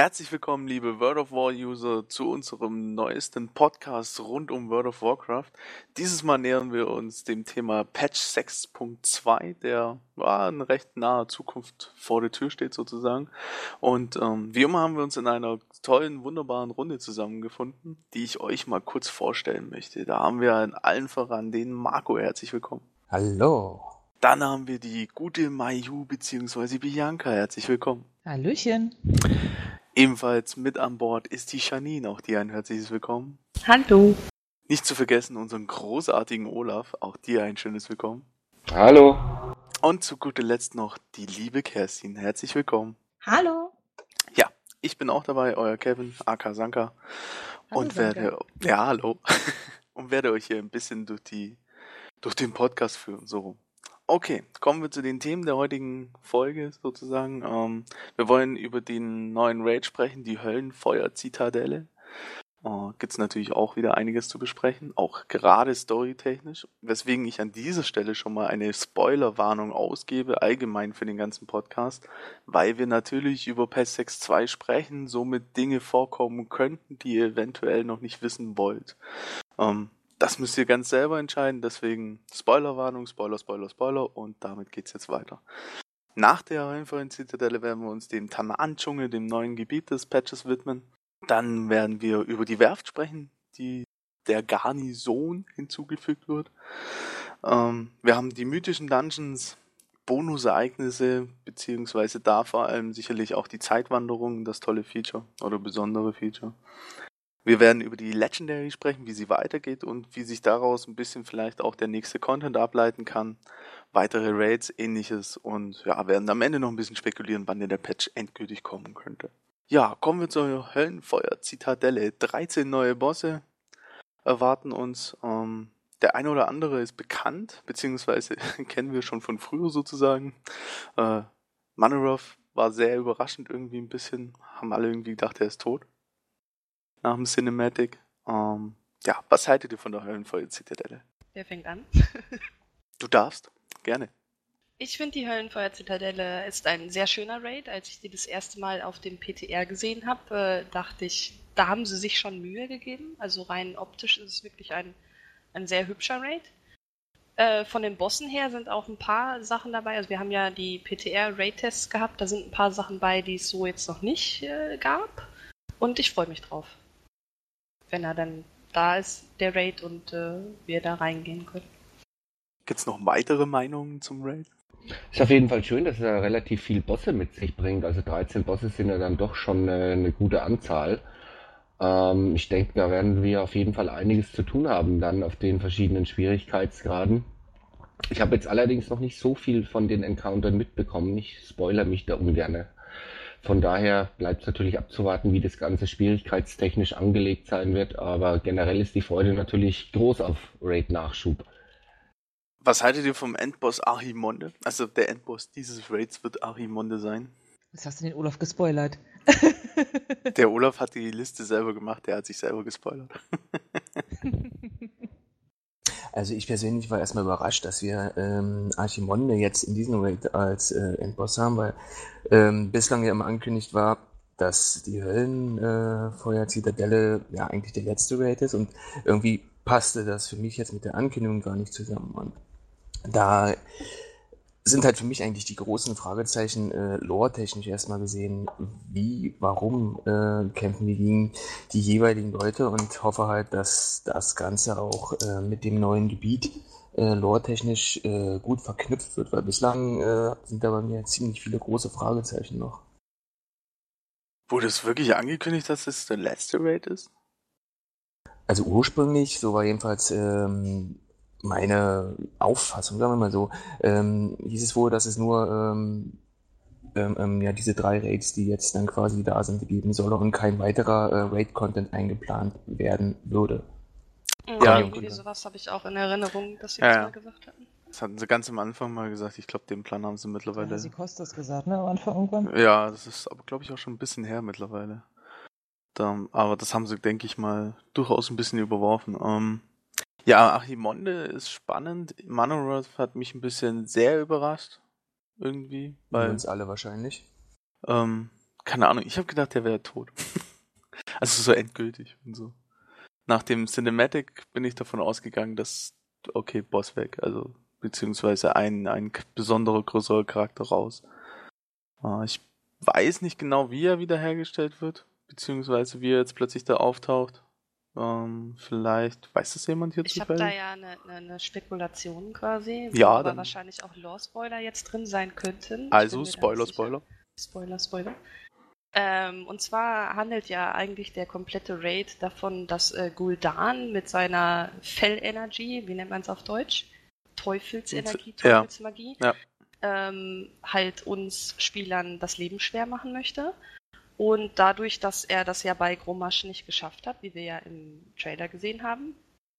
Herzlich willkommen, liebe World of War User, zu unserem neuesten Podcast rund um World of Warcraft. Dieses Mal nähern wir uns dem Thema Patch 6.2, der ja, in recht naher Zukunft vor der Tür steht sozusagen. Und ähm, wie immer haben wir uns in einer tollen, wunderbaren Runde zusammengefunden, die ich euch mal kurz vorstellen möchte. Da haben wir in allen voran den Marco. Herzlich willkommen. Hallo. Dann haben wir die gute Mayu bzw. Bianca. Herzlich willkommen. Hallöchen. Ebenfalls mit an Bord ist die Janine, auch dir ein herzliches Willkommen. Hallo. Nicht zu vergessen unseren großartigen Olaf, auch dir ein schönes Willkommen. Hallo. Und zu guter Letzt noch die liebe Kerstin, herzlich willkommen. Hallo. Ja, ich bin auch dabei, euer Kevin, aka Sanka. Hallo, und werde, ja, hallo. und werde euch hier ein bisschen durch die, durch den Podcast führen, so rum. Okay, kommen wir zu den Themen der heutigen Folge sozusagen. Ähm, wir wollen über den neuen Raid sprechen, die Höllenfeuer-Zitadelle. Äh, Gibt es natürlich auch wieder einiges zu besprechen, auch gerade storytechnisch, weswegen ich an dieser Stelle schon mal eine Spoilerwarnung ausgebe, allgemein für den ganzen Podcast, weil wir natürlich über PES 6.2 sprechen, somit Dinge vorkommen könnten, die ihr eventuell noch nicht wissen wollt. Ähm, das müsst ihr ganz selber entscheiden, deswegen Spoilerwarnung, Spoiler, Spoiler, Spoiler und damit geht's jetzt weiter. Nach der Höllenfeuer-Zitadelle werden wir uns dem Tanaan-Dschungel, dem neuen Gebiet des Patches widmen. Dann werden wir über die Werft sprechen, die der Garnison hinzugefügt wird. Ähm, wir haben die mythischen Dungeons, Bonusereignisse, beziehungsweise da vor allem sicherlich auch die Zeitwanderung, das tolle Feature oder besondere Feature. Wir werden über die Legendary sprechen, wie sie weitergeht und wie sich daraus ein bisschen vielleicht auch der nächste Content ableiten kann. Weitere Raids, ähnliches und ja, werden am Ende noch ein bisschen spekulieren, wann denn der Patch endgültig kommen könnte. Ja, kommen wir zur Höllenfeuer-Zitadelle. 13 neue Bosse erwarten uns. Ähm, der eine oder andere ist bekannt, beziehungsweise kennen wir schon von früher sozusagen. Äh, Manoroth war sehr überraschend irgendwie ein bisschen. Haben alle irgendwie gedacht, er ist tot nach dem Cinematic. Ähm, ja, was haltet ihr von der Höllenfeuer-Zitadelle? Wer fängt an? Du darfst, gerne. Ich finde, die Höllenfeuer-Zitadelle ist ein sehr schöner Raid. Als ich die das erste Mal auf dem PTR gesehen habe, äh, dachte ich, da haben sie sich schon Mühe gegeben. Also rein optisch ist es wirklich ein, ein sehr hübscher Raid. Äh, von den Bossen her sind auch ein paar Sachen dabei. Also wir haben ja die PTR-Raid-Tests gehabt. Da sind ein paar Sachen bei, die es so jetzt noch nicht äh, gab. Und ich freue mich drauf wenn er dann da ist, der Raid, und äh, wir da reingehen können. Gibt's noch weitere Meinungen zum Raid? Ist auf jeden Fall schön, dass er relativ viel Bosse mit sich bringt. Also 13 Bosse sind ja dann doch schon eine, eine gute Anzahl. Ähm, ich denke, da werden wir auf jeden Fall einiges zu tun haben dann auf den verschiedenen Schwierigkeitsgraden. Ich habe jetzt allerdings noch nicht so viel von den Encountern mitbekommen. Ich spoiler mich da ungern. Von daher bleibt es natürlich abzuwarten, wie das Ganze schwierigkeitstechnisch angelegt sein wird. Aber generell ist die Freude natürlich groß auf Raid-Nachschub. Was haltet ihr vom Endboss Archimonde? Also der Endboss dieses Raids wird Archimonde sein. Jetzt hast du den Olaf gespoilert. Der Olaf hat die Liste selber gemacht, der hat sich selber gespoilert. Also ich persönlich war erstmal überrascht, dass wir ähm, Archimonde jetzt in diesem Raid als äh, Endboss haben, weil ähm, bislang ja immer angekündigt war, dass die Höllenfeuer-Zitadelle äh, ja eigentlich der letzte Raid ist und irgendwie passte das für mich jetzt mit der Ankündigung gar nicht zusammen. Und da sind halt für mich eigentlich die großen Fragezeichen äh, lore-technisch erstmal gesehen, wie, warum äh, kämpfen wir gegen die jeweiligen Leute und hoffe halt, dass das Ganze auch äh, mit dem neuen Gebiet äh, lore-technisch äh, gut verknüpft wird, weil bislang äh, sind da bei mir ziemlich viele große Fragezeichen noch. Wurde es wirklich angekündigt, dass es der letzte Raid ist? Also ursprünglich, so war jedenfalls ähm, meine Auffassung, sagen wir mal so, ähm, hieß es wohl, dass es nur ähm, ähm, ähm, ja, diese drei Raids, die jetzt dann quasi da sind, geben soll und kein weiterer äh, Raid-Content eingeplant werden würde. Mhm, ja, irgendwie sowas habe ich auch in Erinnerung, dass sie ja, das mal gesagt hatten. Das hatten sie ganz am Anfang mal gesagt. Ich glaube, den Plan haben sie mittlerweile. Ja, sie kostet das gesagt, ne? Am Anfang irgendwann. Ja, das ist aber, glaube ich, auch schon ein bisschen her mittlerweile. Da, aber das haben sie, denke ich mal, durchaus ein bisschen überworfen. Ähm, ja, Achimonde ist spannend. Manoroth hat mich ein bisschen sehr überrascht. Irgendwie. Bei uns alle wahrscheinlich. Ähm, keine Ahnung, ich habe gedacht, der wäre tot. also so endgültig und so. Nach dem Cinematic bin ich davon ausgegangen, dass, okay, Boss weg, also beziehungsweise ein, ein besonderer, größerer Charakter raus. Äh, ich weiß nicht genau, wie er wiederhergestellt wird, beziehungsweise wie er jetzt plötzlich da auftaucht. Ähm, vielleicht weiß das jemand hier Ich habe da ja eine, eine, eine Spekulation quasi, wo Ja, aber dann- wahrscheinlich auch Lore-Spoiler jetzt drin sein könnten. Also, Spoiler. Spoiler. Spoiler, Spoiler. Ähm, und zwar handelt ja eigentlich der komplette Raid davon, dass äh, Gul'dan mit seiner Fell-Energy, wie nennt man es auf Deutsch? Teufelsenergie, Ja. Teufelsmagie, Ja. ähm, halt uns Spielern das Leben schwer machen möchte. Und dadurch, dass er das ja bei Gromasch nicht geschafft hat, wie wir ja im Trailer gesehen haben,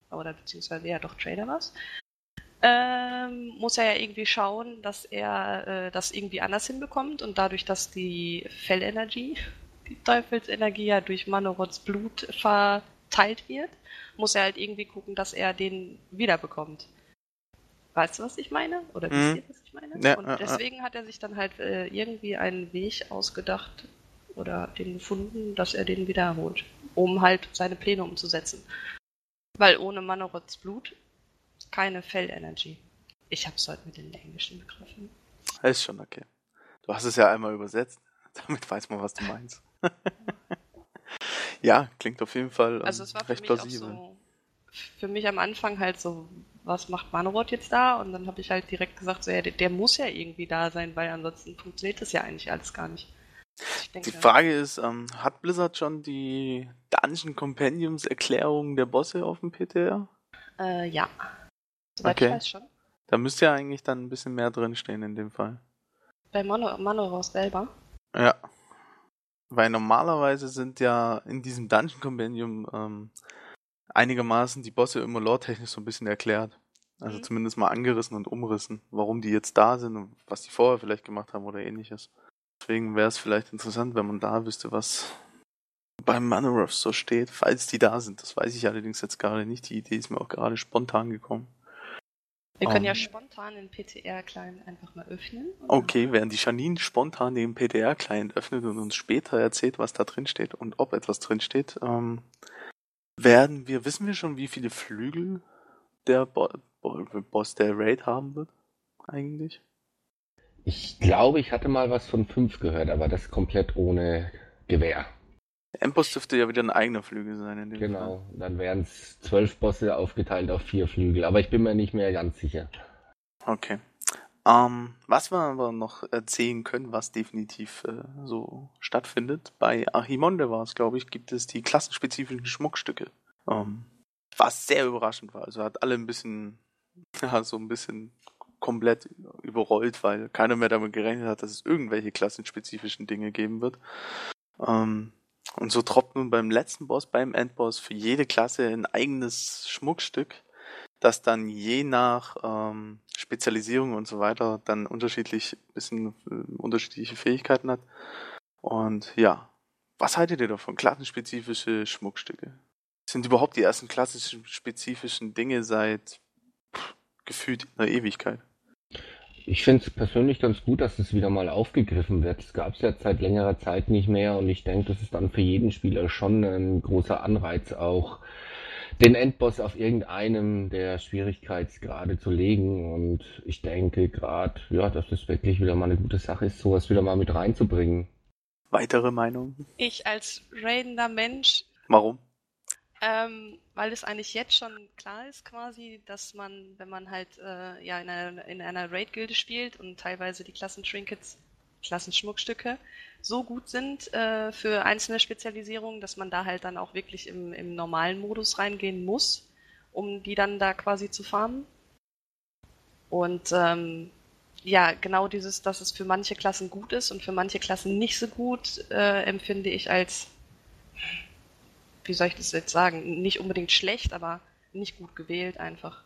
oder beziehungsweise ja doch Trailer was, ähm, muss er ja irgendwie schauen, dass er äh, das irgendwie anders hinbekommt und dadurch, dass die Fellenergie, die Teufelsenergie ja durch Manorods Blut verteilt wird, muss er halt irgendwie gucken, dass er den wiederbekommt. Weißt du, was ich meine? Oder wisst Mhm. ihr, was ich meine? Ja, und ja, ja. deswegen hat er sich dann halt äh, irgendwie einen Weg ausgedacht oder den gefunden, dass er den wiederholt, um halt seine Pläne umzusetzen. Weil ohne Manorods Blut keine Fellenergy. Ich hab's heute mit den englischen Begriffen. Ist schon okay. Du hast es ja einmal übersetzt. Damit weiß man, was du meinst. ja, klingt auf jeden Fall ähm, Also es war für recht plausibel. so, für mich am Anfang halt so, was macht Manowar jetzt da? Und dann habe ich halt direkt gesagt, so, ja, der, der muss ja irgendwie da sein, weil ansonsten funktioniert das ja eigentlich alles gar nicht. Denke, Die Frage ist, ähm, hat Blizzard schon die Dungeon Compendiums Erklärungen der Bosse auf dem PTR? Äh, ja. Soweit Okay. ich weiß schon. Da müsste ja eigentlich dann ein bisschen mehr drinstehen in dem Fall. Bei Mano Manowar selber. Ja. Weil normalerweise sind ja in diesem Dungeon Compendium ähm, einigermaßen die Bosse immer lore-technisch so ein bisschen erklärt. Also Mhm. zumindest mal angerissen und umrissen, warum die jetzt da sind und was die vorher vielleicht gemacht haben oder ähnliches. Deswegen wäre es vielleicht interessant, wenn man da wüsste, was beim Manoroth so steht, falls die da sind. Das weiß ich allerdings jetzt gerade nicht. Die Idee ist mir auch gerade spontan gekommen. Wir können Um. ja spontan den PTR-Client einfach mal öffnen. Okay, während die Janine spontan den PDR-Client öffnet und uns später erzählt, was da drin steht und ob etwas drin steht, ähm, werden wir, wissen wir schon, wie viele Flügel der Bo Bo Boss der Raid haben wird? Eigentlich? Ich glaube, ich hatte mal was von fünf gehört, aber das komplett ohne Gewehr. Der Endboss dürfte ja wieder ein eigener Flügel sein in dem Fall. Genau. Dann wären es zwölf Bosse aufgeteilt auf vier Flügel, aber ich bin mir nicht mehr ganz sicher. Okay. Ähm, was wir aber noch erzählen können, was definitiv äh, so stattfindet, bei Archimonde war es, glaube ich, gibt es die klassenspezifischen Schmuckstücke. Ähm, was sehr überraschend war. Also hat alle ein bisschen, ja, so ein bisschen komplett überrollt, weil keiner mehr damit gerechnet hat, dass es irgendwelche klassenspezifischen Dinge geben wird. Ähm, und so tropft nun beim letzten Boss, beim Endboss, für jede Klasse ein eigenes Schmuckstück, das dann je nach ähm, Spezialisierung und so weiter dann unterschiedlich bisschen äh, unterschiedliche Fähigkeiten hat. Und ja, was haltet ihr davon? Klassenspezifische Schmuckstücke. Sind überhaupt die ersten klassischen spezifischen Dinge seit pff, gefühlt einer Ewigkeit? Ich finde es persönlich ganz gut, dass es wieder mal aufgegriffen wird. Es gab es ja seit längerer Zeit nicht mehr und ich denke, das ist dann für jeden Spieler schon ein großer Anreiz, auch den Endboss auf irgendeinem der Schwierigkeitsgrade zu legen. Und ich denke gerade, ja, dass es wirklich wieder mal eine gute Sache ist, sowas wieder mal mit reinzubringen. Weitere Meinungen? Ich als raidender Mensch Warum? Ähm, weil es eigentlich jetzt schon klar ist quasi, dass man, wenn man halt äh, ja in einer, in einer Raid-Gilde spielt und teilweise die Klassentrinkets, Klassenschmuckstücke so gut sind äh, für einzelne Spezialisierungen, dass man da halt dann auch wirklich im, im normalen Modus reingehen muss, um die dann da quasi zu farmen. Und ähm, ja, genau dieses, dass es für manche Klassen gut ist und für manche Klassen nicht so gut, äh, empfinde ich als wie soll ich das jetzt sagen, nicht unbedingt schlecht, aber nicht gut gewählt einfach.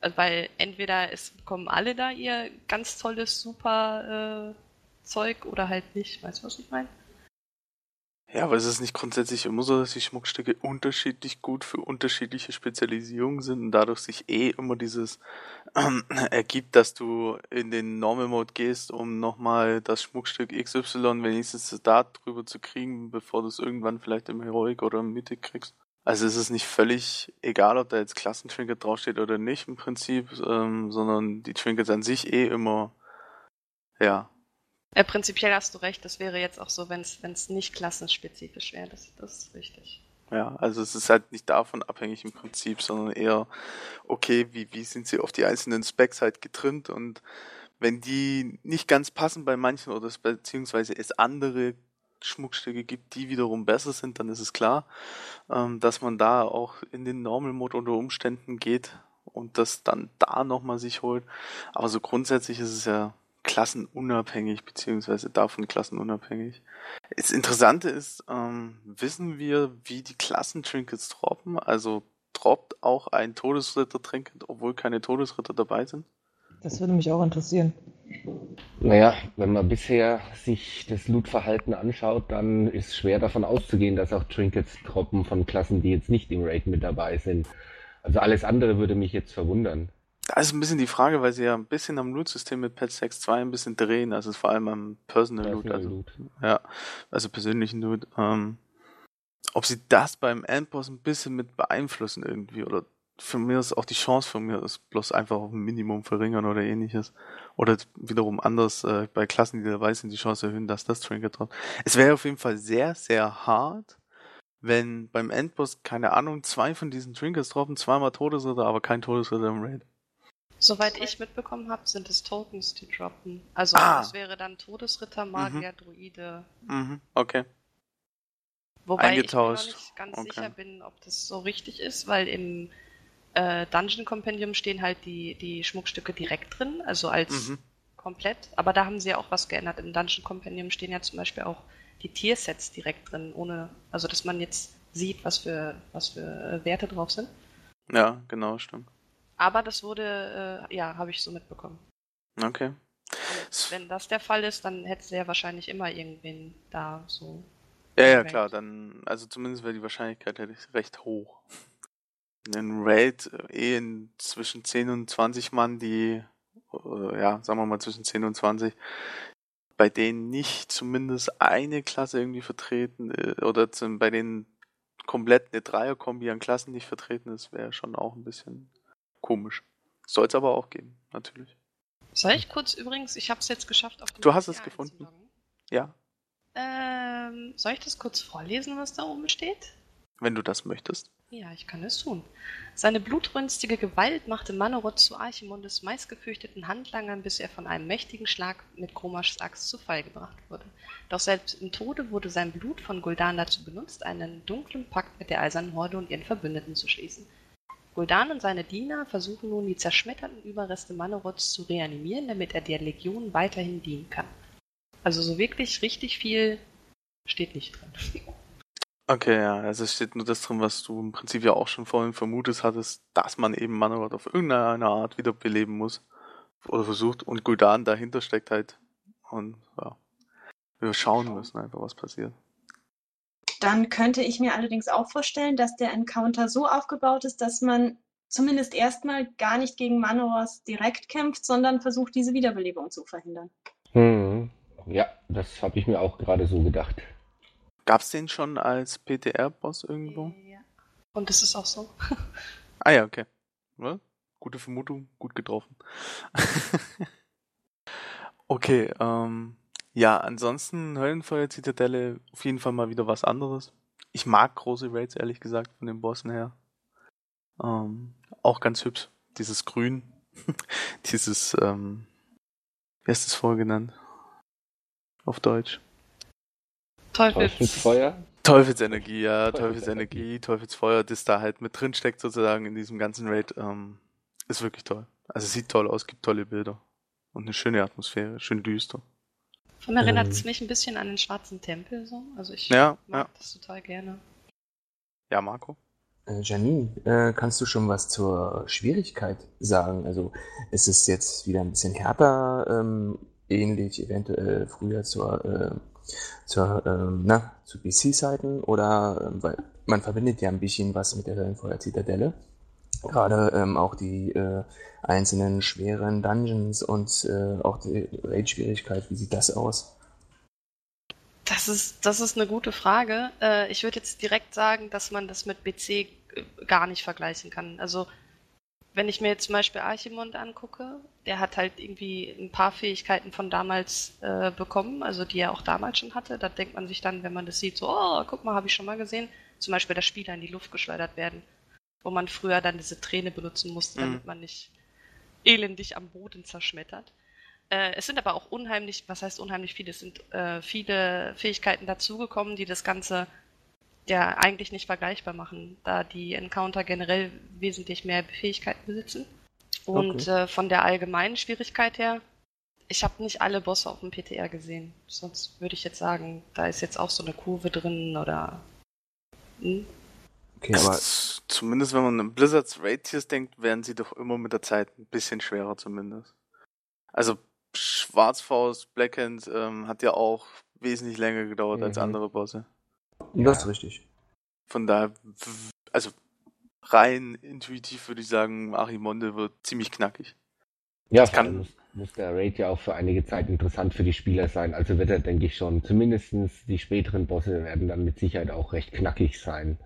Also, weil entweder es bekommen alle da ihr ganz tolles, super äh, Zeug oder halt nicht. Weißt du, was ich meine? Ja, aber ist es nicht grundsätzlich immer so, dass die Schmuckstücke unterschiedlich gut für unterschiedliche Spezialisierungen sind und dadurch sich eh immer dieses ähm, ergibt, dass du in den Normal Mode gehst, um nochmal das Schmuckstück XY wenigstens da drüber zu kriegen, bevor du es irgendwann vielleicht im Heroic oder im Mythic kriegst? Also ist es nicht völlig egal, ob da jetzt Klassentrinket draufsteht oder nicht im Prinzip, ähm, sondern die Trinkets an sich eh immer, ja, Äh, prinzipiell hast du recht, das wäre jetzt auch so, wenn es nicht klassenspezifisch wäre. Das, das ist richtig. Ja, also es ist halt nicht davon abhängig im Prinzip, sondern eher, okay, wie, wie sind sie auf die einzelnen Specs halt getrimmt und wenn die nicht ganz passen bei manchen oder es beziehungsweise es andere Schmuckstücke gibt, die wiederum besser sind, dann ist es klar, ähm, dass man da auch in den Normal Mode unter Umständen geht und das dann da nochmal sich holt. Aber so grundsätzlich ist es ja klassenunabhängig, beziehungsweise davon klassenunabhängig. Das Interessante ist, ähm, wissen wir, wie die Klassentrinkets droppen? Also droppt auch ein Todesritter-Trinket, obwohl keine Todesritter dabei sind? Das würde mich auch interessieren. Naja, wenn man bisher sich das Loot-Verhalten anschaut, dann ist schwer davon auszugehen, dass auch Trinkets droppen von Klassen, die jetzt nicht im Raid mit dabei sind. Also alles andere würde mich jetzt verwundern. Da ist ein bisschen die Frage, weil sie ja ein bisschen am Loot-System mit Patch 6.2 ein bisschen drehen, also vor allem am Personal Loot, also, Loot. ja, also persönlichen Loot. Ähm, ob sie das beim Endboss ein bisschen mit beeinflussen irgendwie oder für mir ist auch die Chance von mir ist bloß einfach auf ein Minimum verringern oder ähnliches. Oder wiederum anders äh, bei Klassen, die dabei sind, die Chance erhöhen, dass das Trinket droppt. Es wäre auf jeden Fall sehr, sehr hart, wenn beim Endboss, keine Ahnung, zwei von diesen Trinkets droppen, zweimal Todesritter, aber kein Todesritter im Raid. Soweit ich mitbekommen habe, sind es Tokens, die droppen. Also Ah. es wäre dann Todesritter, Magier, Druide. Mhm, okay. Wobei ich mir noch Eingetauscht. nicht ganz Okay. sicher bin, ob das so richtig ist, weil im äh, Dungeon Compendium stehen halt die, die Schmuckstücke direkt drin, also als Mhm. komplett. Aber da haben sie ja auch was geändert. Im Dungeon Compendium stehen ja zum Beispiel auch die Tiersets direkt drin, ohne, also dass man jetzt sieht, was für, was für äh, Werte drauf sind. Ja, genau, stimmt. Aber das wurde, äh, ja, habe ich so mitbekommen. Okay. Und wenn das der Fall ist, dann hätte sie ja wahrscheinlich immer irgendwen da so. Ja, ja, klar, dann, also zumindest wäre die Wahrscheinlichkeit hätte ich recht hoch. Ein Raid äh, eh in zwischen 10 und 20 Mann, die, äh, ja, sagen wir mal zwischen 10 und 20, bei denen nicht zumindest eine Klasse irgendwie vertreten, äh, oder zum, bei denen komplett eine Dreierkombi an Klassen nicht vertreten ist, wäre schon auch ein bisschen komisch. Soll es aber auch geben, natürlich. Soll ich kurz übrigens, ich habe es jetzt geschafft, auf den Du hast es gefunden. Ja, Ähm, soll ich das kurz vorlesen, was da oben steht? wenn du das möchtest. Ja, ich kann es tun. Seine blutrünstige Gewalt machte Manoroth zu Archimondes meistgefürchteten Handlangern, bis er von einem mächtigen Schlag mit Kromaschs Axt zu Fall gebracht wurde. Doch selbst im Tode wurde sein Blut von Gul'dan dazu benutzt, einen dunklen Pakt mit der Eisernen Horde und ihren Verbündeten zu schließen. Gul'dan und seine Diener versuchen nun, die zerschmetterten Überreste Manoroths zu reanimieren, damit er der Legion weiterhin dienen kann. Also so wirklich richtig viel steht nicht drin. Okay, ja, also es steht nur das drin, was du im Prinzip ja auch schon vorhin vermutet hattest, dass man eben Manowar auf irgendeine Art wiederbeleben muss. Oder versucht und Gul'dan dahinter steckt halt. Und ja. Wir schauen müssen einfach, was passiert. Dann könnte ich mir allerdings auch vorstellen, dass der Encounter so aufgebaut ist, dass man zumindest erstmal gar nicht gegen Manowars direkt kämpft, sondern versucht, diese Wiederbelebung zu verhindern. Hm. Ja, das habe ich mir auch gerade so gedacht. Gab's den schon als PTR-Boss irgendwo? Ja. Und das ist auch so. Ah ja, okay. Ja, gute Vermutung, gut getroffen. okay, ähm, ja, ansonsten Höllenfeuer Zitadelle auf jeden Fall mal wieder was anderes. Ich mag große Raids, ehrlich gesagt, von den Bossen her. Ähm, auch ganz hübsch. Dieses Grün. Dieses, ähm, wie heißt das vorher genannt? Auf Deutsch. Teufels. Teufelsfeuer? Teufelsenergie, ja, Teufelsenergie. Teufelsfeuer, das da halt mit drin steckt sozusagen in diesem ganzen Raid, ähm, ist wirklich toll. Also sieht toll aus, gibt tolle Bilder. Und eine schöne Atmosphäre, schön düster. Von erinnert Ähm. es mich ein bisschen an den Schwarzen Tempel so. Also ich Ja, mag ja. das total gerne. Ja, Marco? Äh, Janine, äh, kannst du schon was zur Schwierigkeit sagen? Also ist es jetzt wieder ein bisschen härter, ähm, ähnlich eventuell früher zur äh, zur, ähm, na, zu BC-Seiten oder, ähm, weil man verbindet ja ein bisschen was mit der Höllenfeuer-Zitadelle. Gerade ähm, auch die äh, einzelnen schweren Dungeons und äh, auch die Raid-Schwierigkeit, wie sieht das aus? Das ist, das ist eine gute Frage. Äh, ich würde jetzt direkt sagen, dass man das mit BC äh, gar nicht vergleichen kann. Also wenn ich mir jetzt zum Beispiel Archimond angucke, der hat halt irgendwie ein paar Fähigkeiten von damals äh, bekommen, also die er auch damals schon hatte. Da denkt man sich dann, wenn man das sieht, so, oh, guck mal, habe ich schon mal gesehen. Zum Beispiel, dass Spieler in die Luft geschleudert werden, wo man früher dann diese Träne benutzen musste, mhm. damit man nicht elendig am Boden zerschmettert. Äh, es sind aber auch unheimlich, was heißt unheimlich viele, es sind äh, viele Fähigkeiten dazugekommen, die das Ganze ja eigentlich nicht vergleichbar machen, da die Encounter generell wesentlich mehr Fähigkeiten besitzen. Und okay. äh, von der allgemeinen Schwierigkeit her, ich habe nicht alle Bosse auf dem PTR gesehen. Sonst würde ich jetzt sagen, da ist jetzt auch so eine Kurve drin oder. Hm? Okay, aber zumindest wenn man an Blizzards Raid denkt, werden sie doch immer mit der Zeit ein bisschen schwerer zumindest. Also Schwarzfaust, Blackhand ähm, hat ja auch wesentlich länger gedauert mhm. als andere Bosse. Ja. Das ist richtig. Von daher, also rein intuitiv würde ich sagen, Arimonde wird ziemlich knackig. Ja, das kann. Muss, muss der Raid ja auch für einige Zeit interessant für die Spieler sein. Also wird er, denke ich schon, zumindest die späteren Bosse werden dann mit Sicherheit auch recht knackig sein.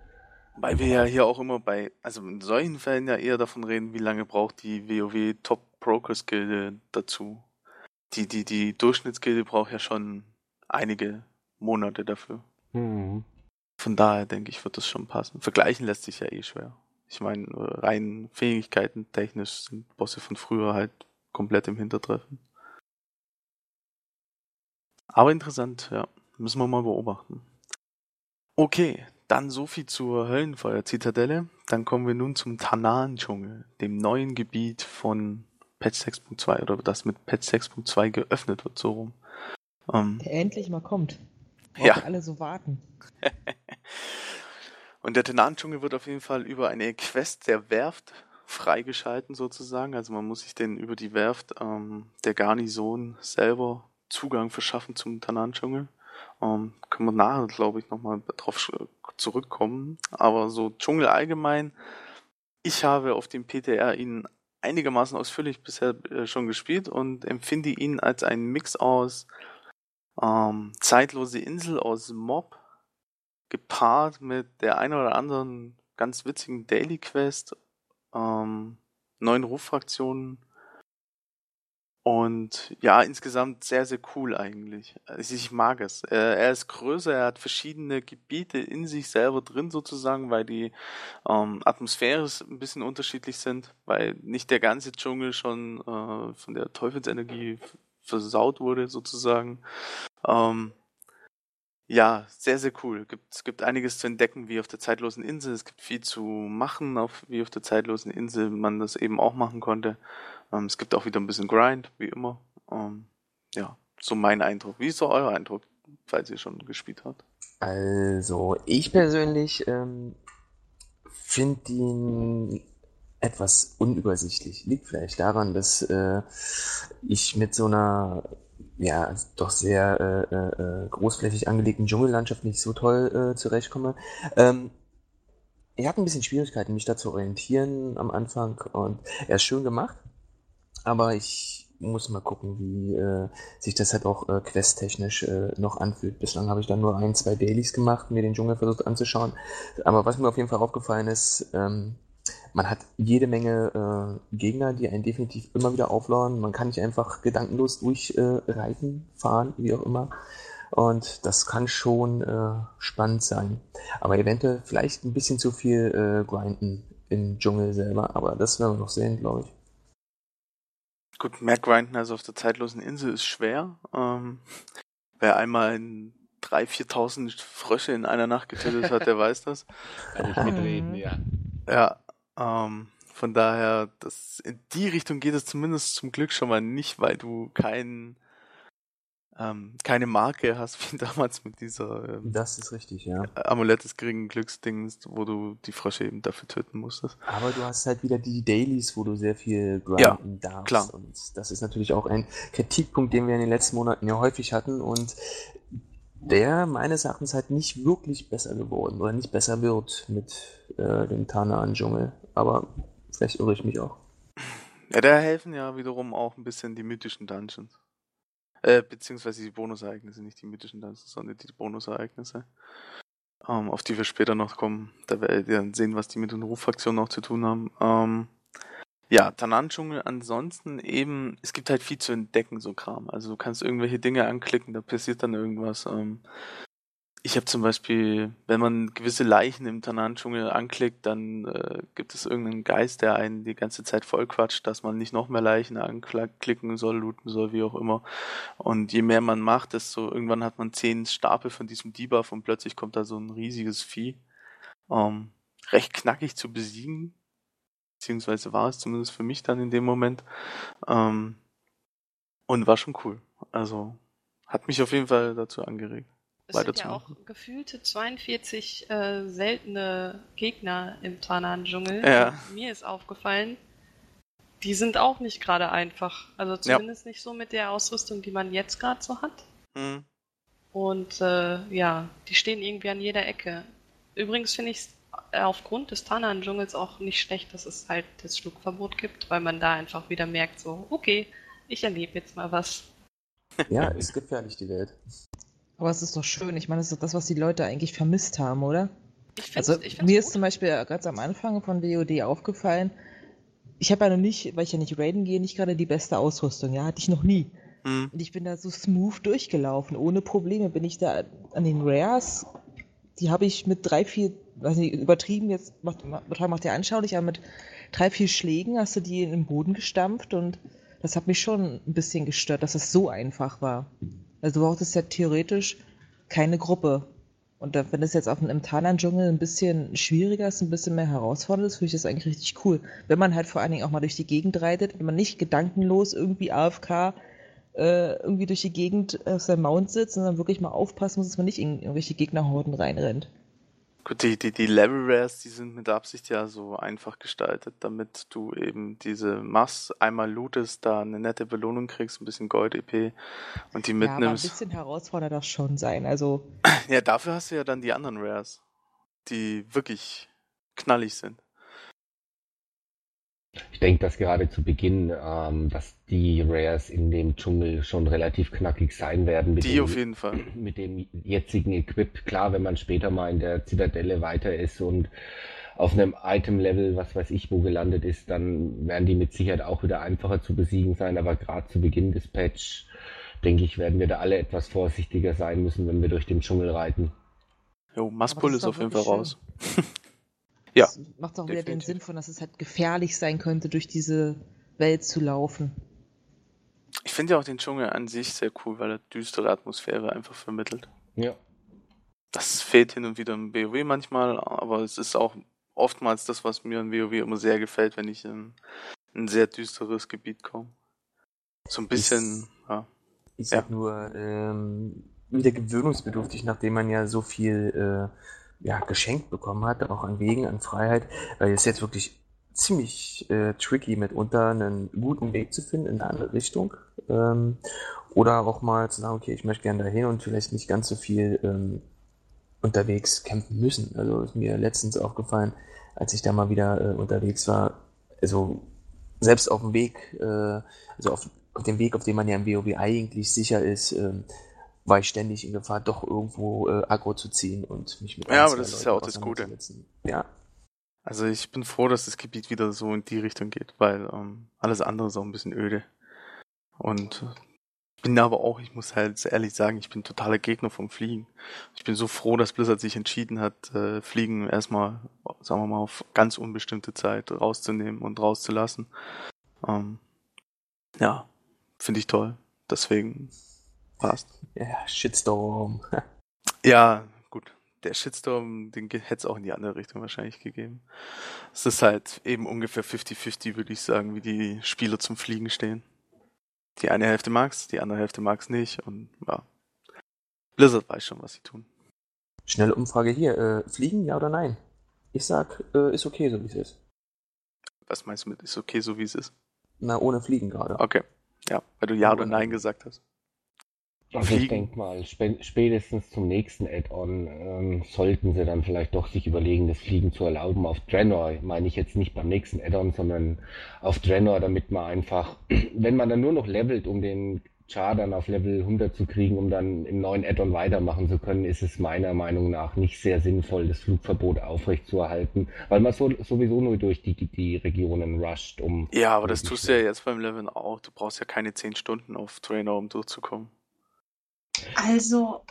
Weil wir ja hier auch immer bei, also in solchen Fällen ja eher davon reden, wie lange braucht die WoW Top Brokers Gilde dazu. Die, die, die Durchschnittsgilde braucht ja schon einige Monate dafür. Mhm. Von daher denke ich, wird das schon passen. Vergleichen lässt sich ja eh schwer. Ich meine, rein Fähigkeiten technisch sind Bosse von früher halt komplett im Hintertreffen. Aber interessant, ja. Müssen wir mal beobachten. Okay, dann so viel zur Höllenfeuer-Zitadelle. Dann kommen wir nun zum Tanan-Dschungel, dem neuen Gebiet von Patch 6.2 oder das mit Patch 6.2 geöffnet wird, so rum. Ähm, Der endlich mal kommt. Ja. alle so warten. Und der Tenant-Dschungel wird auf jeden Fall über eine Quest der Werft freigeschalten sozusagen. Also man muss sich den über die Werft ähm, der Garnison selber Zugang verschaffen zum Tanan-Dschungel. Ähm, können wir nachher, glaube ich, nochmal drauf zurückkommen. Aber so Dschungel allgemein. Ich habe auf dem PTR ihn einigermaßen ausführlich bisher äh, schon gespielt und empfinde ihn als einen Mix aus ähm, zeitlose Insel aus Mob, gepaart mit der ein oder anderen ganz witzigen Daily Quest, ähm, neuen Ruffraktionen und ja, insgesamt sehr, sehr cool eigentlich. Also ich mag es. Er ist größer, er hat verschiedene Gebiete in sich selber drin sozusagen, weil die ähm, Atmosphäre ein bisschen unterschiedlich sind, weil nicht der ganze Dschungel schon äh, von der Teufelsenergie versaut wurde sozusagen. Ähm, ja, sehr, sehr cool. Gibt, es gibt einiges zu entdecken, wie auf der zeitlosen Insel. Es gibt viel zu machen, auf, wie auf der zeitlosen Insel man das eben auch machen konnte. Ähm, es gibt auch wieder ein bisschen Grind, wie immer. Ähm, ja, so mein Eindruck. Wie ist so euer Eindruck, falls ihr schon gespielt habt? Also, ich persönlich ähm, finde ihn etwas unübersichtlich. Liegt vielleicht daran, dass äh, ich mit so einer ja doch sehr äh, äh, äh, großflächig angelegten Dschungellandschaft nicht so toll äh, zurechtkomme. Ähm, ich hatte ein bisschen Schwierigkeiten, mich da zu orientieren am Anfang und er ist schön gemacht, aber ich muss mal gucken, wie äh, sich das halt auch äh, questtechnisch äh, noch anfühlt. Bislang habe ich dann nur ein, zwei Dailies gemacht, mir den Dschungel versucht anzuschauen. Aber was mir auf jeden Fall aufgefallen ist, ähm, man hat jede Menge äh, Gegner, die einen definitiv immer wieder auflauern. Man kann nicht einfach gedankenlos durchreiten, äh, fahren, wie auch immer. Und das kann schon äh, spannend sein. Aber eventuell vielleicht ein bisschen zu viel äh, grinden im Dschungel selber. Aber das werden wir noch sehen, glaube ich. Gut, grinden also auf der zeitlosen Insel ist schwer. Ähm, wer einmal in 3.000, 4.000 Frösche in einer Nacht getötet hat, der weiß das. Kann ich mitreden, ja. Ja, ähm, von daher, das, in die Richtung geht es zumindest zum Glück schon mal nicht, weil du kein, ähm, keine Marke hast wie damals mit dieser ähm, Das ist richtig, ja. Amulett des geringen Glücksdings, wo du die Frösche eben dafür töten musstest. Aber du hast halt wieder die Dailies, wo du sehr viel grinden ja, darfst. Klar. Und das ist natürlich auch ein Kritikpunkt, den wir in den letzten Monaten ja häufig hatten und der meines Erachtens halt nicht wirklich besser geworden oder nicht besser wird mit äh, dem Tanaan-Dschungel. Aber vielleicht irre ich mich auch. Ja, da helfen ja wiederum auch ein bisschen die mythischen Dungeons. Äh, beziehungsweise die Bonusereignisse, nicht die mythischen Dungeons, sondern die Bonusereignisse. Ähm, auf die wir später noch kommen. Da werdet ihr dann sehen, was die mit den Ruffraktionen auch zu tun haben. Ähm, ja, Tanan-Dschungel ansonsten eben, es gibt halt viel zu entdecken, so Kram. Also du kannst irgendwelche Dinge anklicken, da passiert dann irgendwas. Ähm, ich habe zum Beispiel, wenn man gewisse Leichen im Tanan-Dschungel anklickt, dann äh, gibt es irgendeinen Geist, der einen die ganze Zeit vollquatscht, dass man nicht noch mehr Leichen anklicken soll, looten soll, wie auch immer. Und je mehr man macht, desto irgendwann hat man zehn Stapel von diesem Debuff und plötzlich kommt da so ein riesiges Vieh. Ähm, recht knackig zu besiegen, beziehungsweise war es zumindest für mich dann in dem Moment. Ähm, und war schon cool. Also hat mich auf jeden Fall dazu angeregt. Es sind ja auch gefühlte 42 äh, seltene Gegner im Tanan-Dschungel. Ja. Mir ist aufgefallen, die sind auch nicht gerade einfach. Also zumindest ja. nicht so mit der Ausrüstung, die man jetzt gerade so hat. Mhm. Und äh, ja, die stehen irgendwie an jeder Ecke. Übrigens finde ich es aufgrund des Tanan-Dschungels auch nicht schlecht, dass es halt das Flugverbot gibt, weil man da einfach wieder merkt, so, okay, ich erlebe jetzt mal was. Ja, ist gefährlich, die Welt. Aber es ist doch schön. Ich meine, das ist das, was die Leute eigentlich vermisst haben, oder? Ich also ich mir gut. ist zum Beispiel ganz am Anfang von WoD aufgefallen, ich habe ja noch nicht, weil ich ja nicht raiden gehe, nicht gerade die beste Ausrüstung. Ja, hatte ich noch nie. Hm. Und ich bin da so smooth durchgelaufen. Ohne Probleme bin ich da an den Rares. Die habe ich mit drei, vier, weiß nicht, übertrieben jetzt, macht, macht der anschaulich, aber mit drei, vier Schlägen hast du die in den Boden gestampft und das hat mich schon ein bisschen gestört, dass es so einfach war. Also du brauchtest ja theoretisch keine Gruppe. Und wenn das jetzt auf einem Tanan-Dschungel ein bisschen schwieriger ist, ein bisschen mehr herausfordernd ist, finde ich das eigentlich richtig cool. Wenn man halt vor allen Dingen auch mal durch die Gegend reitet, wenn man nicht gedankenlos irgendwie AFK äh, irgendwie durch die Gegend auf seinem Mount sitzt, sondern wirklich mal aufpassen muss, dass man nicht in irgendwelche Gegnerhorden reinrennt. Gut, die, die, die Level Rares, die sind mit Absicht ja so einfach gestaltet, damit du eben diese Mass einmal lootest, da eine nette Belohnung kriegst, ein bisschen Gold-EP und die mitnimmst. Ja, aber ein bisschen herausfordernd das schon sein, also. Ja, dafür hast du ja dann die anderen Rares, die wirklich knallig sind. Ich denke, dass gerade zu Beginn, ähm, dass die Rares in dem Dschungel schon relativ knackig sein werden. die dem, auf jeden Fall. Mit dem jetzigen Equip. Klar, wenn man später mal in der Zitadelle weiter ist und auf einem Item-Level, was weiß ich, wo gelandet ist, dann werden die mit Sicherheit auch wieder einfacher zu besiegen sein. Aber gerade zu Beginn des Patch, denke ich, werden wir da alle etwas vorsichtiger sein müssen, wenn wir durch den Dschungel reiten. Jo, Maspul ist, ist auf jeden Fall raus. Ja. Das macht auch wieder den Sinn von, dass es halt gefährlich sein könnte, durch diese Welt zu laufen. Ich finde ja auch den Dschungel an sich sehr cool, weil er düstere Atmosphäre einfach vermittelt. Ja. Das fehlt hin und wieder im WoW manchmal, aber es ist auch oftmals das, was mir in WoW immer sehr gefällt, wenn ich in ein sehr düsteres Gebiet komme. So ein bisschen, ich, ja. Ich sag ja. nur, ähm, wieder gewöhnungsbedürftig, nachdem man ja so viel äh, ja, geschenkt bekommen hat, auch an Wegen, an Freiheit, weil es jetzt wirklich ziemlich äh, tricky mitunter einen guten Weg zu finden in eine andere Richtung. Ähm, oder auch mal zu sagen, okay, ich möchte gerne dahin und vielleicht nicht ganz so viel ähm, unterwegs kämpfen müssen. Also ist mir letztens aufgefallen, als ich da mal wieder äh, unterwegs war, also selbst auf dem Weg, äh, also auf, auf dem Weg, auf dem man ja im WoW eigentlich sicher ist, ähm, war ich ständig in Gefahr, doch irgendwo äh, Agro zu ziehen und mich mit Ja, aber das ist ja auch das Gute. Ja. Also ich bin froh, dass das Gebiet wieder so in die Richtung geht, weil ähm, alles andere ist auch ein bisschen öde. Und bin aber auch, ich muss halt ehrlich sagen, ich bin totaler Gegner vom Fliegen. Ich bin so froh, dass Blizzard sich entschieden hat, äh, Fliegen erstmal, sagen wir mal, auf ganz unbestimmte Zeit rauszunehmen und rauszulassen. Ähm, ja, finde ich toll. Deswegen passt. Ja, Shitstorm. ja, gut. Der Shitstorm, den hätte es auch in die andere Richtung wahrscheinlich gegeben. Es ist halt eben ungefähr 50-50, würde ich sagen, wie die Spieler zum Fliegen stehen. Die eine Hälfte mag's, die andere Hälfte mag's nicht und ja. Blizzard weiß schon, was sie tun. Schnelle Umfrage hier. Äh, fliegen, ja oder nein? Ich sag, äh, ist okay, so wie es ist. Was meinst du mit ist okay, so wie es ist? Na, ohne Fliegen gerade. Okay. Ja, weil du ja oder nein gesagt hast. Also ich denke mal, spätestens zum nächsten Add-on ähm, sollten sie dann vielleicht doch sich überlegen, das Fliegen zu erlauben auf Draenor. Meine ich jetzt nicht beim nächsten Add-on, sondern auf Draenor, damit man einfach, wenn man dann nur noch levelt, um den Char dann auf Level 100 zu kriegen, um dann im neuen Add-on weitermachen zu können, ist es meiner Meinung nach nicht sehr sinnvoll, das Flugverbot aufrechtzuerhalten, weil man so, sowieso nur durch die, die Regionen rusht, um... Ja, aber das tust du ja jetzt beim Leveln auch. Du brauchst ja keine 10 Stunden auf Trainer, um durchzukommen. Also,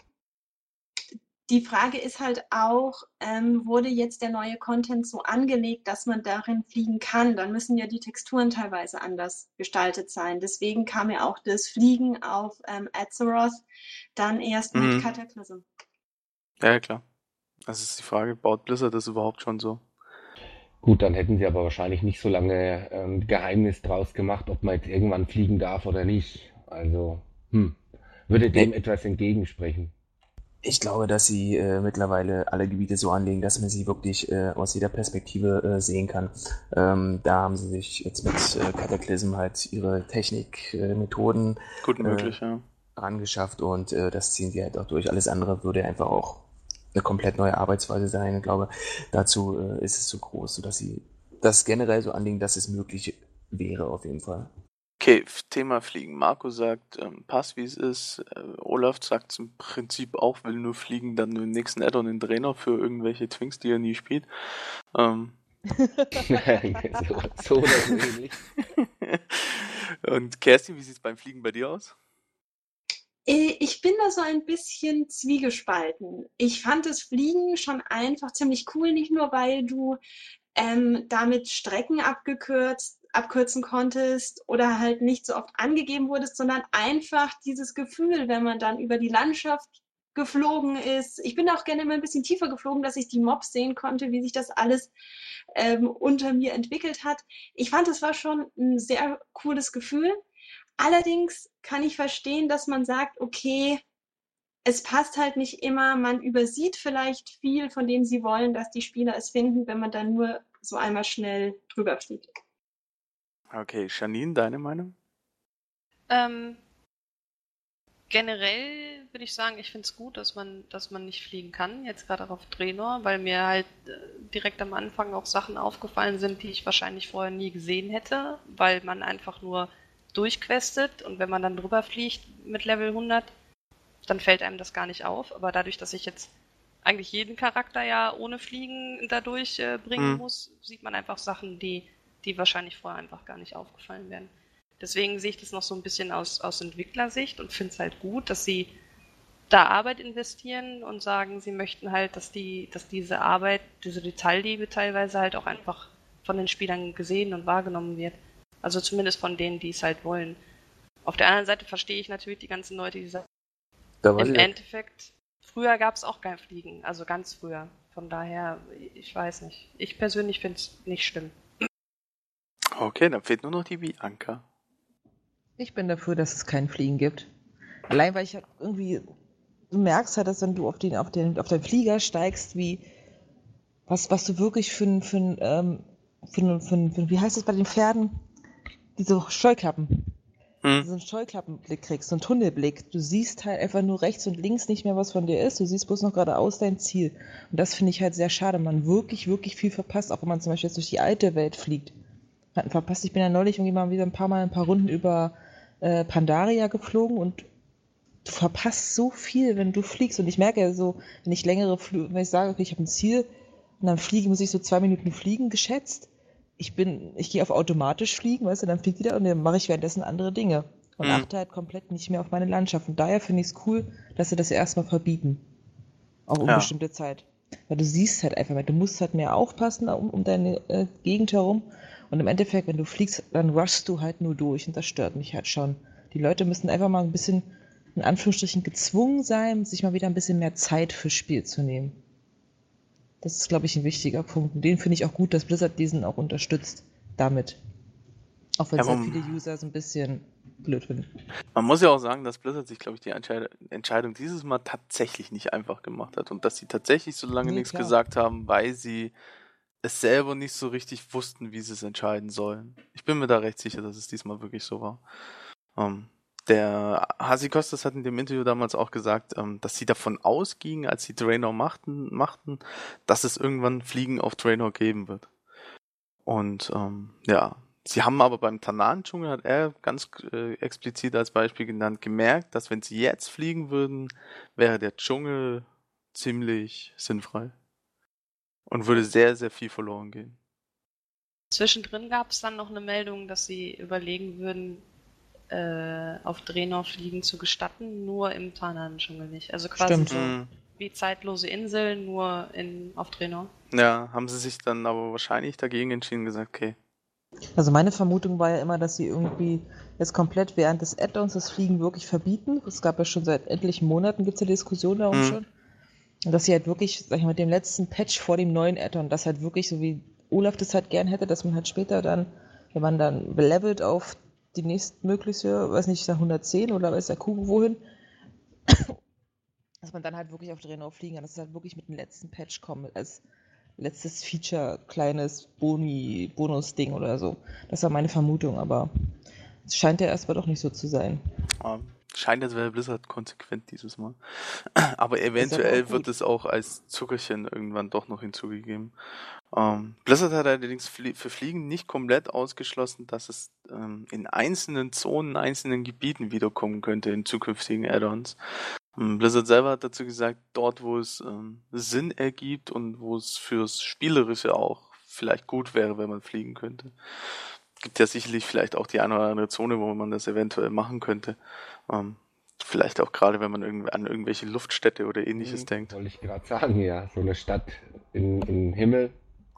die Frage ist halt auch, ähm, wurde jetzt der neue Content so angelegt, dass man darin fliegen kann? Dann müssen ja die Texturen teilweise anders gestaltet sein. Deswegen kam ja auch das Fliegen auf ähm, Azeroth dann erst mhm. mit Cataclysm. Ja, klar. Das ist die Frage, baut Blizzard das überhaupt schon so? Gut, dann hätten sie aber wahrscheinlich nicht so lange ähm, Geheimnis draus gemacht, ob man jetzt irgendwann fliegen darf oder nicht. Also, hm würde dem etwas entgegensprechen. Ich glaube, dass sie äh, mittlerweile alle Gebiete so anlegen, dass man sie wirklich äh, aus jeder Perspektive äh, sehen kann. Ähm, da haben sie sich jetzt mit äh, Cataclysm halt ihre Technikmethoden äh, gut möglich, ja. angeschafft und äh, das ziehen sie halt auch durch. Alles andere würde einfach auch eine komplett neue Arbeitsweise sein. Ich glaube, dazu äh, ist es zu groß, sodass sie das generell so anlegen, dass es möglich wäre auf jeden Fall. Okay, Thema Fliegen. Marco sagt, ähm, passt wie es ist. Äh, Olaf sagt im Prinzip auch, will nur fliegen, dann nur den nächsten Add-on in Trainer für irgendwelche Twinks, die er nie spielt. Ähm. so, so oder so ähnlich. Und Kerstin, wie sieht es beim Fliegen bei dir aus? Äh, ich bin da so ein bisschen zwiegespalten. Ich fand das Fliegen schon einfach ziemlich cool, nicht nur weil du ähm, damit Strecken abgekürzt abkürzen konntest oder halt nicht so oft angegeben wurdest, sondern einfach dieses Gefühl, wenn man dann über die Landschaft geflogen ist. Ich bin auch gerne immer ein bisschen tiefer geflogen, dass ich die Mobs sehen konnte, wie sich das alles ähm, unter mir entwickelt hat. Ich fand, es war schon ein sehr cooles Gefühl. Allerdings kann ich verstehen, dass man sagt, okay, es passt halt nicht immer, man übersieht vielleicht viel von dem sie wollen, dass die Spieler es finden, wenn man dann nur so einmal schnell drüber fliegt. Okay, Janine, deine Meinung? Ähm, generell würde ich sagen, ich finde es gut, dass man, dass man nicht fliegen kann, jetzt gerade auf Draenor, weil mir halt äh, direkt am Anfang auch Sachen aufgefallen sind, die ich wahrscheinlich vorher nie gesehen hätte, weil man einfach nur durchquestet und wenn man dann drüber fliegt mit Level 100, dann fällt einem das gar nicht auf. Aber dadurch, dass ich jetzt eigentlich jeden Charakter ja ohne Fliegen dadurch äh, bringen mhm. muss, sieht man einfach Sachen, die die wahrscheinlich vorher einfach gar nicht aufgefallen wären. Deswegen sehe ich das noch so ein bisschen aus, aus Entwicklersicht und finde es halt gut, dass sie da Arbeit investieren und sagen, sie möchten halt, dass die, dass diese Arbeit, diese Detailliebe teilweise halt auch einfach von den Spielern gesehen und wahrgenommen wird. Also zumindest von denen, die es halt wollen. Auf der anderen Seite verstehe ich natürlich die ganzen Leute, die sagen, im Endeffekt, früher gab es auch kein Fliegen, also ganz früher. Von daher, ich weiß nicht. Ich persönlich finde es nicht schlimm. Okay, dann fehlt nur noch die Bianca. Ich bin dafür, dass es kein Fliegen gibt. Allein weil ich halt irgendwie, du merkst halt, dass wenn du auf den, auf den, auf den Flieger steigst, wie, was, was du wirklich für für ähm, für, für, für, wie heißt es bei den Pferden? Diese Scheuklappen. Hm. So einen Scheuklappenblick kriegst, so einen Tunnelblick. Du siehst halt einfach nur rechts und links nicht mehr, was von dir ist. Du siehst bloß noch geradeaus dein Ziel. Und das finde ich halt sehr schade. Man wirklich, wirklich viel verpasst, auch wenn man zum Beispiel jetzt durch die alte Welt fliegt hatten verpasst. Ich bin ja neulich irgendwie mal wieder ein paar Mal ein paar Runden über äh, Pandaria geflogen und du verpasst so viel, wenn du fliegst. Und ich merke ja so, wenn ich längere Flüge, wenn ich sage, okay, ich habe ein Ziel und dann fliege, muss ich so zwei Minuten fliegen, geschätzt. Ich bin, ich gehe auf automatisch fliegen, weißt du, dann fliegt wieder und dann mache ich währenddessen andere Dinge und mhm. achte halt komplett nicht mehr auf meine Landschaft. Und daher finde ich es cool, dass sie das erstmal verbieten. Auch um ja. bestimmte Zeit. Weil du siehst halt einfach mehr, du musst halt mehr aufpassen um, um deine äh, Gegend herum und im Endeffekt, wenn du fliegst, dann rushst du halt nur durch und das stört mich halt schon. Die Leute müssen einfach mal ein bisschen, in Anführungsstrichen, gezwungen sein, sich mal wieder ein bisschen mehr Zeit fürs Spiel zu nehmen. Das ist, glaube ich, ein wichtiger Punkt. Und den finde ich auch gut, dass Blizzard diesen auch unterstützt damit. Auch wenn ja, sehr viele User so ein bisschen blöd finden. Man muss ja auch sagen, dass Blizzard sich, glaube ich, die Entscheidung dieses Mal tatsächlich nicht einfach gemacht hat und dass sie tatsächlich so lange nee, nichts klar. gesagt haben, weil sie es selber nicht so richtig wussten, wie sie es entscheiden sollen. Ich bin mir da recht sicher, dass es diesmal wirklich so war. Ähm, Der Hasi Kostas hat in dem Interview damals auch gesagt, ähm, dass sie davon ausgingen, als sie Draenor machten, machten, dass es irgendwann Fliegen auf Draenor geben wird. Und ähm, ja, sie haben aber beim Tanan-Dschungel, hat er ganz äh, explizit als Beispiel genannt, gemerkt, dass wenn sie jetzt fliegen würden, wäre der Dschungel ziemlich sinnfrei. Und würde sehr, sehr viel verloren gehen. Zwischendrin gab es dann noch eine Meldung, dass sie überlegen würden, äh, auf Draenor fliegen zu gestatten, nur im Tanan-Dschungel nicht. Also quasi Stimmt. so Mhm. wie zeitlose Inseln, nur in, auf Draenor. Ja, haben sie sich dann aber wahrscheinlich dagegen entschieden und gesagt, okay. Also meine Vermutung war ja immer, dass sie irgendwie jetzt komplett während des Add-ons das Fliegen wirklich verbieten. Es gab ja schon seit etlichen Monaten gibt's ja Diskussionen darum Mhm. schon. Und dass sie halt wirklich, sag ich mal, mit dem letzten Patch vor dem neuen Add-on, das halt wirklich so wie Olaf das halt gern hätte, dass man halt später dann, wenn man dann levelt auf die nächstmögliche, weiß nicht, 110 oder weiß der Kuh wohin, dass man dann halt wirklich auf Draenor fliegen kann, dass es halt wirklich mit dem letzten Patch kommt, als letztes Feature, kleines Boni, Bonus-Ding oder so. Das war meine Vermutung, aber es scheint ja erstmal doch nicht so zu sein. Ähm, scheint, als wäre Blizzard konsequent dieses Mal. Aber eventuell wird es auch als Zuckerchen irgendwann doch noch hinzugegeben. Ähm, Blizzard hat allerdings für Fliegen nicht komplett ausgeschlossen, dass es ähm, in einzelnen Zonen, einzelnen Gebieten wiederkommen könnte in zukünftigen Add-ons. Ähm, Blizzard selber hat dazu gesagt, dort wo es ähm, Sinn ergibt und wo es fürs Spielerische auch vielleicht gut wäre, wenn man fliegen könnte. Gibt ja sicherlich vielleicht auch die eine oder andere Zone, wo man das eventuell machen könnte. Ähm, vielleicht auch gerade, wenn man irgend an irgendwelche Luftstädte oder ähnliches Hm, denkt. Wollte ich gerade sagen, ja. So eine Stadt in, in Himmel.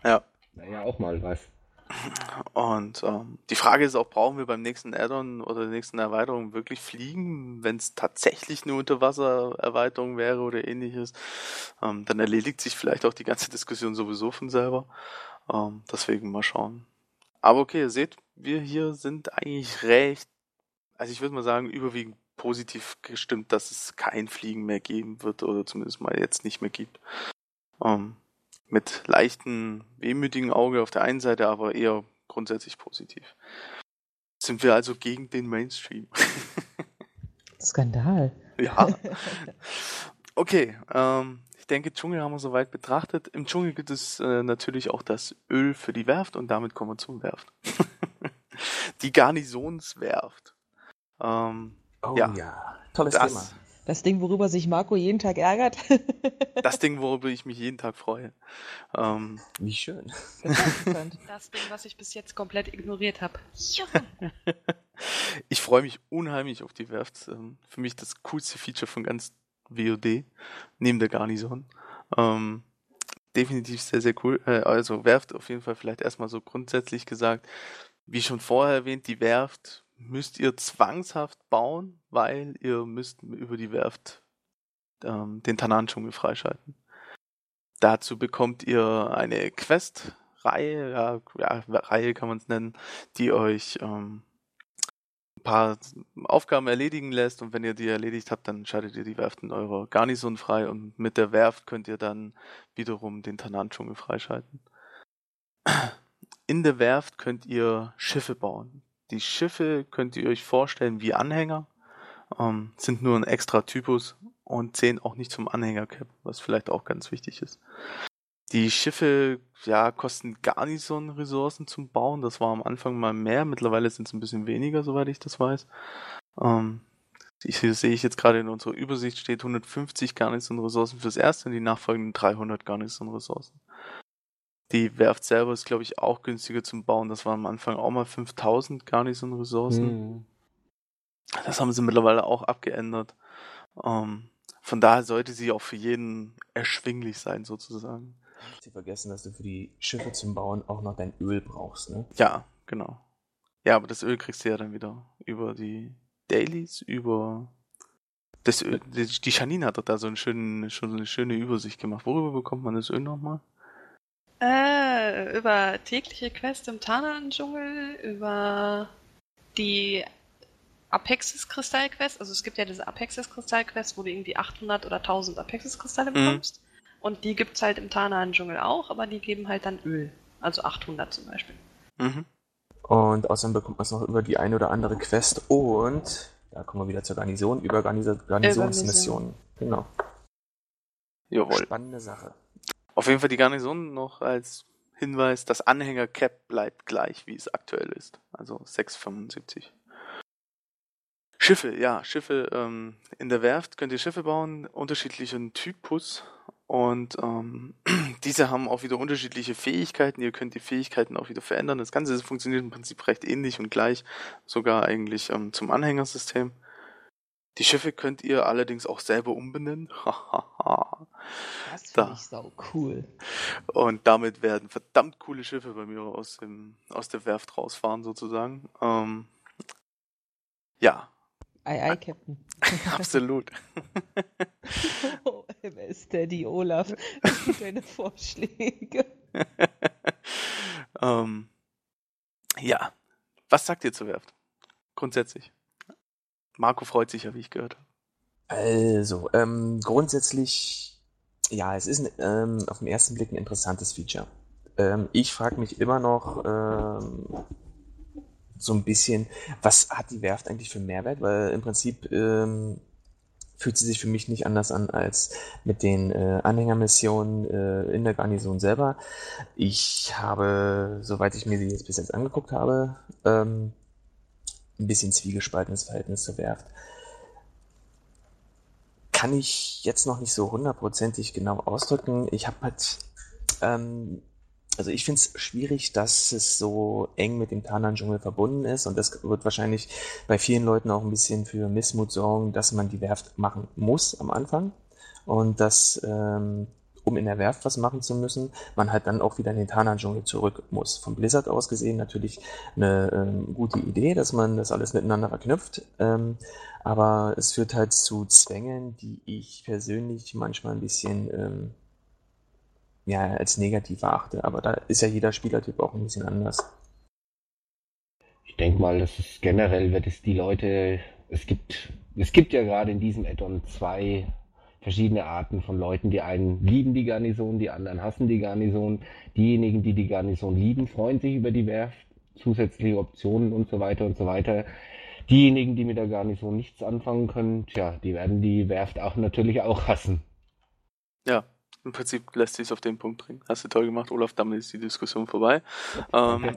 Ja. Wäre ja auch mal was. Und ähm, die Frage ist auch, brauchen wir beim nächsten Add-on oder der nächsten Erweiterung wirklich fliegen, wenn es tatsächlich eine Unterwassererweiterung wäre oder ähnliches? Ähm, dann erledigt sich vielleicht auch die ganze Diskussion sowieso von selber. Ähm, deswegen mal schauen. Aber okay, ihr seht, wir hier sind eigentlich recht, also ich würde mal sagen, überwiegend positiv gestimmt, dass es kein Fliegen mehr geben wird oder zumindest mal jetzt nicht mehr gibt. Ähm, mit leichten, wehmütigen Auge auf der einen Seite, aber eher grundsätzlich positiv. Sind wir also gegen den Mainstream? Skandal. ja. Okay, ähm, ich denke, Dschungel haben wir soweit betrachtet. Im Dschungel gibt es äh, natürlich auch das Öl für die Werft und damit kommen wir zum Werft. die Garnisonswerft. Ähm, Oh Ja. ja, tolles das, Thema. Das Ding, worüber sich Marco jeden Tag ärgert. das Ding, worüber ich mich jeden Tag freue. Ähm, Wie schön. Das Ding, was ich bis jetzt komplett ignoriert habe. ich freue mich unheimlich auf die Werft. Ähm, für mich das coolste Feature von ganz WOD, neben der Garnison. Ähm, definitiv sehr, sehr cool. Äh, also Werft auf jeden Fall vielleicht erstmal so grundsätzlich gesagt, wie schon vorher erwähnt, die Werft müsst ihr zwangshaft bauen, weil ihr müsst über die Werft ähm, den Tanan-Dschungel freischalten. Dazu bekommt ihr eine Quest-Reihe, ja, ja, Reihe kann man es nennen, die euch ähm, ein paar Aufgaben erledigen lässt und wenn ihr die erledigt habt, dann schaltet ihr die Werft in eurer Garnison frei und mit der Werft könnt ihr dann wiederum den Tanan-Dschungel freischalten. In der Werft könnt ihr Schiffe bauen. Die Schiffe könnt ihr euch vorstellen wie Anhänger, ähm, sind nur ein extra Typus und zählen auch nicht zum Anhängercap, was vielleicht auch ganz wichtig ist. Die Schiffe, ja, kosten Garnison-Ressourcen zum Bauen. Das war am Anfang mal mehr, mittlerweile sind es ein bisschen weniger, soweit ich das weiß. Ähm, ich, hier sehe ich jetzt gerade in unserer Übersicht steht 150 Garnison-Ressourcen fürs erste und die nachfolgenden 300 Garnison-Ressourcen. Die Werft selber ist, glaube ich, auch günstiger zum Bauen. Das waren am Anfang auch mal 5000 Garnison-Ressourcen. Hm. Das haben sie mittlerweile auch abgeändert. Ähm, von daher sollte sie auch für jeden erschwinglich sein, sozusagen. Nicht zu vergessen, dass du für die Schiffe zum Bauen auch noch dein Öl brauchst, ne? Ja, genau. Ja, aber das Öl kriegst du ja dann wieder über die Dailies, über das Öl. Die Janine hat doch da so einen schönen, schon eine schöne Übersicht gemacht. Worüber bekommt man das Öl nochmal? Äh, über tägliche Quest im Tanan-Dschungel, über die Apexis-Kristall-Quest. Also es gibt ja diese Apexis-Kristall-Quest, wo du irgendwie 800 oder 1000 Apexis-Kristalle Mhm. bekommst. Und die gibt's halt im Tanan-Dschungel auch, aber die geben halt dann Öl. Also 800 zum Beispiel. Mhm. Und außerdem bekommt man es noch über die eine oder andere Quest und Da kommen wir wieder zur Garnison, über Garnisa Garnisonsmissionen. Genau. Jawohl. Spannende Sache. Auf jeden Fall die Garnison noch als Hinweis, das Anhänger-Cap bleibt gleich, wie es aktuell ist. Also 675. Schiffe, ja, Schiffe ähm, in der Werft könnt ihr Schiffe bauen, unterschiedlichen Typus und ähm, diese haben auch wieder unterschiedliche Fähigkeiten. Ihr könnt die Fähigkeiten auch wieder verändern. Das Ganze funktioniert im Prinzip recht ähnlich und gleich, sogar eigentlich ähm, zum Anhängersystem. Die Schiffe könnt ihr allerdings auch selber umbenennen. Das finde Da. ich sau cool. Und damit werden verdammt coole Schiffe bei mir aus, dem, aus der Werft rausfahren, sozusagen. Ähm, ja, Ei, ei, Captain. absolut. Oh, MS Daddy Olaf, sind deine Vorschläge? ähm, ja, was sagt ihr zur Werft? Grundsätzlich. Marco freut sich ja, wie ich gehört habe. Also, ähm, grundsätzlich, ja, es ist ein, ähm, auf den ersten Blick ein interessantes Feature. Ähm, ich frage mich immer noch ähm, so ein bisschen, was hat die Werft eigentlich für Mehrwert? Weil im Prinzip ähm, fühlt sie sich für mich nicht anders an als mit den äh, Anhängermissionen äh, in der Garnison selber. Ich habe, soweit ich mir sie jetzt bis jetzt angeguckt habe, ähm, ein bisschen zwiegespaltenes Verhältnis zur Werft. Kann ich jetzt noch nicht so hundertprozentig genau ausdrücken. Ich habe halt, ähm, also ich finde es schwierig, dass es so eng mit dem Tanan-Dschungel verbunden ist. Und das wird wahrscheinlich bei vielen Leuten auch ein bisschen für Missmut sorgen, dass man die Werft machen muss am Anfang. Und dass, ähm, um in der Werft was machen zu müssen, man halt dann auch wieder in den Tanan-Dschungel zurück muss. Von Blizzard aus gesehen natürlich eine ähm, gute Idee, dass man das alles miteinander verknüpft. Ähm, aber es führt halt zu Zwängen, die ich persönlich manchmal ein bisschen ähm, ja, als negativ erachte. Aber da ist ja jeder Spielertyp auch ein bisschen anders. Ich denke mal, das ist generell, wird es die Leute, es gibt, es gibt ja gerade in diesem Add-on zwei verschiedene Arten von Leuten. Die einen lieben die Garnison, die anderen hassen die Garnison. Diejenigen, die die Garnison lieben, freuen sich über die Werft, zusätzliche Optionen und so weiter und so weiter. Diejenigen, die mit der Garnison nichts anfangen können, tja, die werden die Werft auch natürlich auch hassen. Ja, im Prinzip lässt sich auf den Punkt bringen. Hast du toll gemacht, Olaf, damit ist die Diskussion vorbei. Ähm,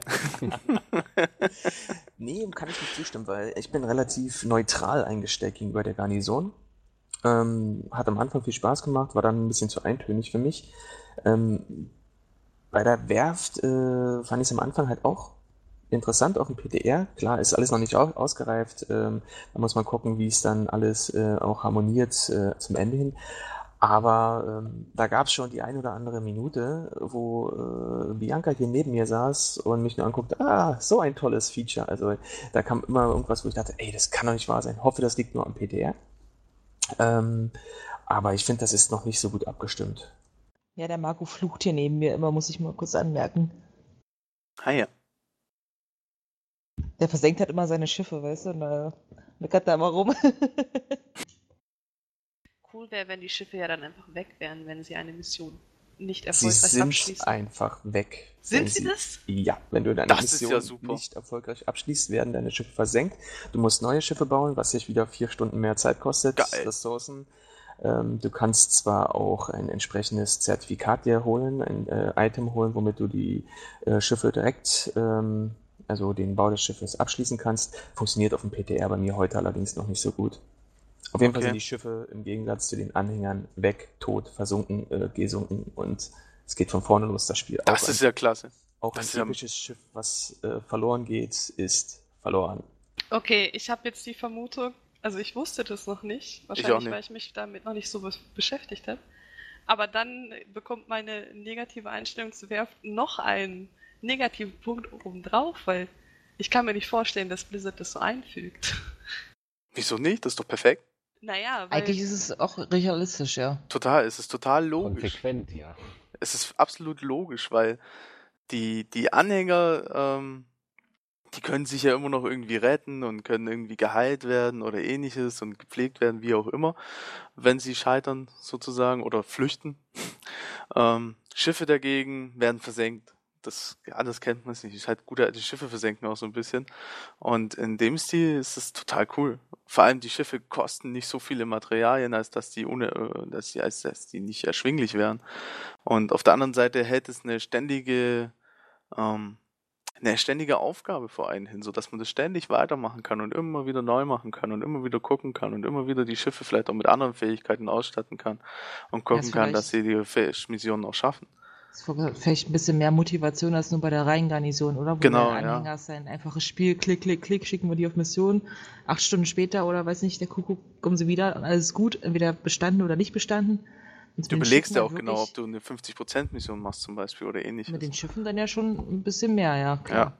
Nee, kann ich nicht zustimmen, weil ich bin relativ neutral eingestellt gegenüber der Garnison. Ähm, hat am Anfang viel Spaß gemacht, war dann ein bisschen zu eintönig für mich. Ähm, bei der Werft äh, fand ich es am Anfang halt auch interessant auf dem PTR. Klar, ist alles noch nicht au ausgereift. Ähm, da muss man gucken, wie es dann alles äh, auch harmoniert äh, zum Ende hin. Aber ähm, da gab es schon die ein oder andere Minute, wo äh, Bianca hier neben mir saß und mich nur anguckt, ah, so ein tolles Feature. Also da kam immer irgendwas, wo ich dachte, ey, das kann doch nicht wahr sein. Hoffe, das liegt nur am PTR. Ähm, aber ich finde, das ist noch nicht so gut abgestimmt. Ja, der Marco flucht hier neben mir immer, muss ich mal kurz anmerken. ah ja. Der versenkt halt immer seine Schiffe, weißt du? Und da meckert da immer rum. Cool wäre, wenn die Schiffe ja dann einfach weg wären, wenn sie eine Mission nicht Sie erfolgreich sind abschließen. einfach weg. Sind wenn sie das? Ja, wenn du deine Das Mission ja nicht erfolgreich abschließt, werden deine Schiffe versenkt. Du musst neue Schiffe bauen, was dich wieder vier Stunden mehr Zeit kostet, Geil. Ressourcen. Ähm, du kannst zwar auch ein entsprechendes Zertifikat dir holen, ein äh, Item holen, womit du die äh, Schiffe direkt, ähm, also den Bau des Schiffes abschließen kannst. Funktioniert auf dem PTR bei mir heute allerdings noch nicht so gut. Auf jeden Fall Okay. sind die Schiffe im Gegensatz zu den Anhängern weg, tot, versunken, äh, gesunken und es geht von vorne los, das Spiel. Das Auch ist ja klasse. auch Das ein typisches Schiff, was äh, verloren geht, ist verloren. Okay, ich habe jetzt die Vermutung, also ich wusste das noch nicht, wahrscheinlich nicht. weil ich mich damit noch nicht so be beschäftigt habe. Aber dann bekommt meine negative Einstellung zu Werft noch einen negativen Punkt obendrauf, weil ich kann mir nicht vorstellen, dass Blizzard das so einfügt. Wieso nicht? Das ist doch perfekt. Naja, weil Eigentlich ist es auch realistisch, ja. Total, es ist total logisch. Konsequent, ja. Es ist absolut logisch, weil die, die Anhänger, ähm, die können sich ja immer noch irgendwie retten und können irgendwie geheilt werden oder ähnliches und gepflegt werden, wie auch immer, wenn sie scheitern sozusagen oder flüchten. ähm, Schiffe dagegen werden versenkt. Das, ja, das kennt man nicht. Ist halt gute alte Schiffe versenken auch so ein bisschen. Und in dem Stil ist es total cool. Vor allem die Schiffe kosten nicht so viele Materialien, als dass die ohne, äh, dass die, als dass die nicht erschwinglich wären. Und auf der anderen Seite hält es eine ständige, ähm, eine ständige Aufgabe vor einen hin, so dass man das ständig weitermachen kann und immer wieder neu machen kann und immer wieder gucken kann und immer wieder die Schiffe vielleicht auch mit anderen Fähigkeiten ausstatten kann und gucken Ja, kann, dass sie die Missionen auch schaffen. Das ist vielleicht ein bisschen mehr Motivation als nur bei der Rheingarnison, oder? Wo Genau, der ja. Anhänger ist ein einfaches Spiel, klick, klick, klick, schicken wir die auf Mission. Acht Stunden später oder weiß nicht, der Kuckuck, kommen sie wieder und alles gut, entweder bestanden oder nicht bestanden. Und Du belegst ja auch genau, ob du eine 50%-Mission machst zum Beispiel oder ähnliches. Mit den Schiffen dann ja schon ein bisschen mehr, ja, klar.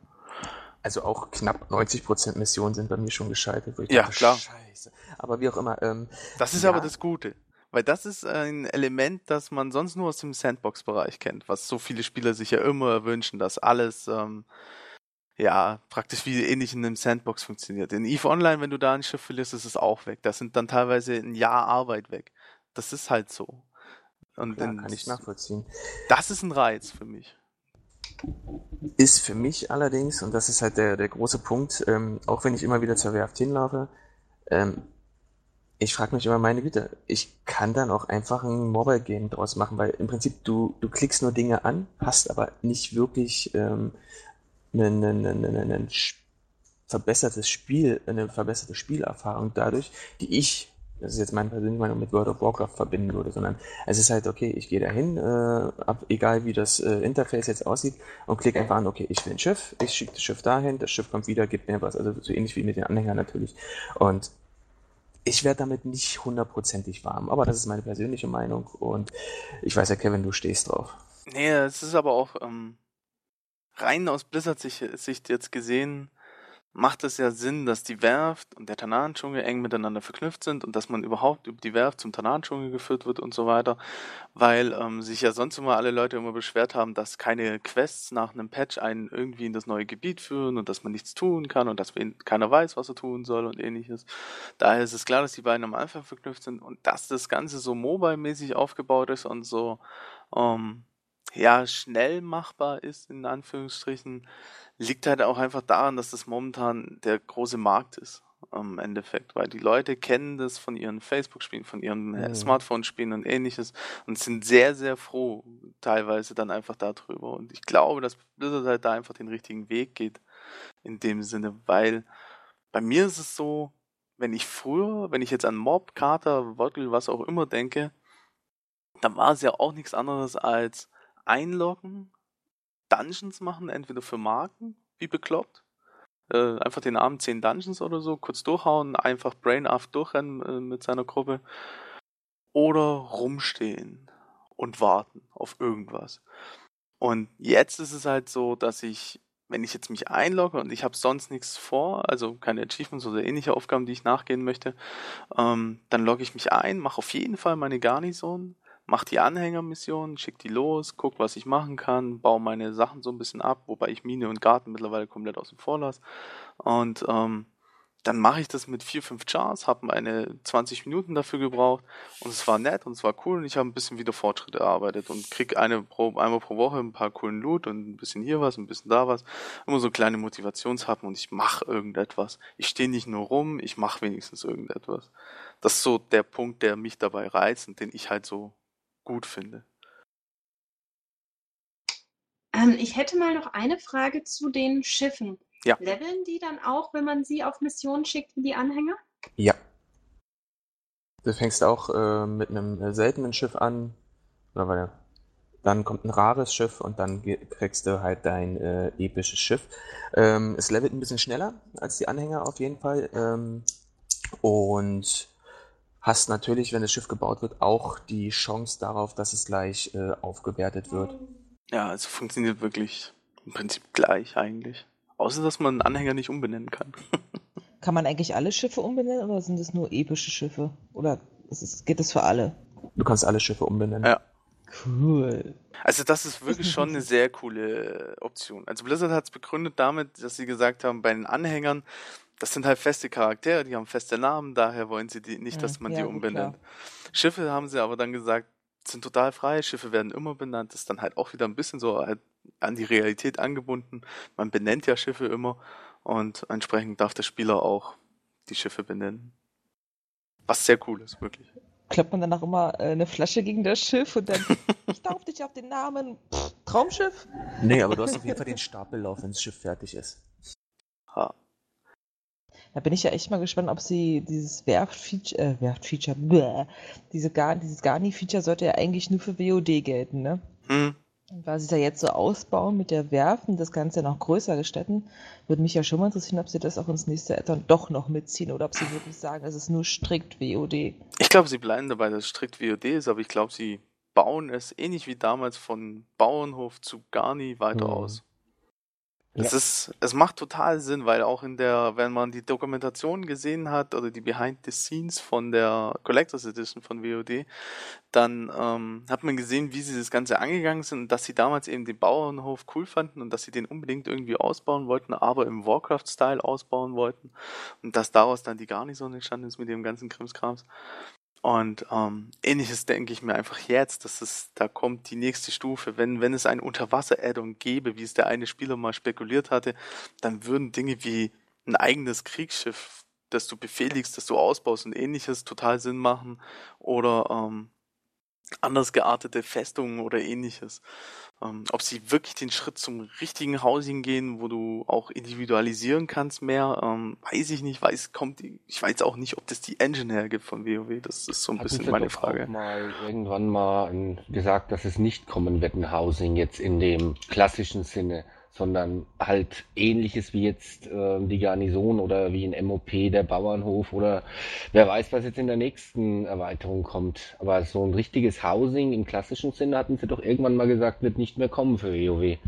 Also auch knapp 90% Missionen sind bei mir schon gescheitert. wo ich Ja, dachte, klar. Scheiße. Aber wie auch immer, ähm, Das ist Ja. aber das Gute. Weil das ist ein Element, das man sonst nur aus dem Sandbox-Bereich kennt, was so viele Spieler sich ja immer wünschen, dass alles ähm, ja praktisch wie ähnlich in einem Sandbox funktioniert. In EVE Online, wenn du da ein Schiff verlierst, ist es auch weg. Das sind dann teilweise ein Jahr Arbeit weg. Das ist halt so. Und klar, kann ich nachvollziehen. das ist ein Reiz für mich. Ist für mich allerdings, und das ist halt der, der große Punkt, ähm, auch wenn ich immer wieder zur Werft hinlaufe, ähm, ich frage mich immer, meine Güte, ich kann dann auch einfach ein Mobile-Game draus machen, weil im Prinzip du, du klickst nur Dinge an, hast aber nicht wirklich ähm, ein, ein, ein, ein, verbessertes Spiel, eine verbesserte Spielerfahrung dadurch, die ich, das ist jetzt meine persönliche Meinung, mit World of Warcraft verbinden würde, sondern es ist halt, okay, ich gehe dahin, äh, ab, egal wie das äh, Interface jetzt aussieht, und klicke einfach an, okay, ich will ein Schiff, ich schicke das Schiff dahin, das Schiff kommt wieder, gibt mir was, also so ähnlich wie mit den Anhängern natürlich. Und ich werde damit nicht hundertprozentig warm, aber das ist meine persönliche Meinung und ich weiß ja, Kevin, du stehst drauf. Nee, es ist aber auch ähm, rein aus Blizzard-Sicht jetzt gesehen, macht es ja Sinn, dass die Werft und der Tanahan-Dschungel eng miteinander verknüpft sind und dass man überhaupt über die Werft zum Tanahan-Dschungel geführt wird und so weiter, weil ähm, sich ja sonst immer alle Leute immer beschwert haben, dass keine Quests nach einem Patch einen irgendwie in das neue Gebiet führen und dass man nichts tun kann und dass keiner weiß, was er tun soll und ähnliches. Daher ist es klar, dass die beiden am Anfang verknüpft sind und dass das Ganze so mobile-mäßig aufgebaut ist und so ähm, ja, schnell machbar ist, in Anführungsstrichen, liegt halt auch einfach daran, dass das momentan der große Markt ist, im Endeffekt, weil die Leute kennen das von ihren Facebook-Spielen, von ihren äh, Mhm. Smartphone-Spielen und ähnliches und sind sehr, sehr froh, teilweise dann einfach darüber. Und ich glaube, dass Blizzard halt da einfach den richtigen Weg geht, in dem Sinne, weil bei mir ist es so, wenn ich früher, wenn ich jetzt an Mob, Kater, Wottel, was auch immer denke, dann war es ja auch nichts anderes als einloggen, Dungeons machen, entweder für Marken, wie bekloppt. Äh, einfach den Abend 10 Dungeons oder so, kurz durchhauen, einfach Brain Off durchrennen äh, mit seiner Gruppe. Oder rumstehen und warten auf irgendwas. Und jetzt ist es halt so, dass ich, wenn ich jetzt mich einlogge und ich habe sonst nichts vor, also keine Achievements oder ähnliche Aufgaben, die ich nachgehen möchte, ähm, dann logge ich mich ein, mache auf jeden Fall meine Garnison, mache die Anhängermission, schicke die los, guck, was ich machen kann, baue meine Sachen so ein bisschen ab, wobei ich Mine und Garten mittlerweile komplett außen vor lasse. Und ähm, dann mache ich das mit vier, fünf Chars, habe meine 20 Minuten dafür gebraucht und es war nett und es war cool und ich habe ein bisschen wieder Fortschritte erarbeitet und krieg eine pro, einmal pro Woche ein paar coolen Loot und ein bisschen hier was, ein bisschen da was. Immer so kleine Motivationshappen und ich mache irgendetwas. Ich stehe nicht nur rum, ich mache wenigstens irgendetwas. Das ist so der Punkt, der mich dabei reizt und den ich halt so gut finde. Ähm, ich hätte mal noch eine Frage zu den Schiffen. Ja. Leveln die dann auch, wenn man sie auf Missionen schickt, wie die Anhänger? Ja. Du fängst auch äh, mit einem äh, seltenen Schiff an, oder weil, dann kommt ein rares Schiff und dann kriegst du halt dein äh, episches Schiff. Ähm, es levelt ein bisschen schneller als die Anhänger auf jeden Fall. Ähm, und hast natürlich, wenn das Schiff gebaut wird, auch die Chance darauf, dass es gleich äh, aufgewertet wird. Ja, es funktioniert wirklich im Prinzip gleich eigentlich. Außer, dass man einen Anhänger nicht umbenennen kann. Kann man eigentlich alle Schiffe umbenennen oder sind es nur epische Schiffe? Oder ist es, geht das für alle? Du kannst alle Schiffe umbenennen. Ja. Cool. Also das ist wirklich schon eine sehr coole Option. Also Blizzard hat es begründet damit, dass sie gesagt haben, bei den Anhängern, das sind halt feste Charaktere, die haben feste Namen, daher wollen sie die nicht, dass Ja, man ja, die umbenennt. Schiffe haben sie aber dann gesagt, sind total frei, Schiffe werden immer benannt, ist dann halt auch wieder ein bisschen so halt an die Realität angebunden. Man benennt ja Schiffe immer und entsprechend darf der Spieler auch die Schiffe benennen. Was sehr cool ist, wirklich. Klappt man danach immer äh, eine Flasche gegen das Schiff und dann, ich darf dich auf den Namen, Traumschiff. Nee, aber du hast auf jeden Fall den Stapellauf, wenn das Schiff fertig ist. Ha. Da bin ich ja echt mal gespannt, ob sie dieses Werft-Feature, äh, Werft-Feature, bäh, diese Gar dieses Garni-Feature sollte ja eigentlich nur für WOD gelten, ne? Hm. Und weil sie es ja jetzt so ausbauen mit der Werft und das Ganze noch größer gestatten, würde mich ja schon mal interessieren, ob sie das auch ins nächste Addon doch noch mitziehen oder ob sie wirklich sagen, es ist nur strikt WOD. Ich glaube, sie bleiben dabei, dass es strikt WOD ist, aber ich glaube, sie bauen es ähnlich wie damals von Bauernhof zu Garni weiter Mhm. aus. Ja. Es ist, es macht total Sinn, weil auch in der, wenn man die Dokumentation gesehen hat oder die Behind the Scenes von der Collectors Edition von WOD, dann ähm, hat man gesehen, wie sie das Ganze angegangen sind und dass sie damals eben den Bauernhof cool fanden und dass sie den unbedingt irgendwie ausbauen wollten, aber im Warcraft-Style ausbauen wollten und dass daraus dann die Garnison entstanden ist mit dem ganzen Krimskrams. Und ähm, ähnliches denke ich mir einfach jetzt, dass es, da kommt die nächste Stufe. Wenn, wenn es ein Unterwasser-Add-on gäbe, wie es der eine Spieler mal spekuliert hatte, dann würden Dinge wie ein eigenes Kriegsschiff, das du befehligst, das du ausbaust und ähnliches total Sinn machen. Oder ähm, anders geartete Festungen oder ähnliches. Ähm, ob sie wirklich den Schritt zum richtigen Housing gehen, wo du auch individualisieren kannst mehr, ähm, weiß ich nicht, weiß, kommt, ich weiß auch nicht, ob das die Engine hergibt von WoW, das ist so ein Hatten bisschen meine Frage. Auch mal irgendwann mal gesagt, dass es nicht kommen wird, ein Housing jetzt in dem klassischen Sinne, sondern halt ähnliches wie jetzt ähm, die Garnison oder wie ein MOP, der Bauernhof oder wer weiß, was jetzt in der nächsten Erweiterung kommt. Aber so ein richtiges Housing im klassischen Sinne hatten sie doch irgendwann mal gesagt, wird nicht mehr kommen für WoW.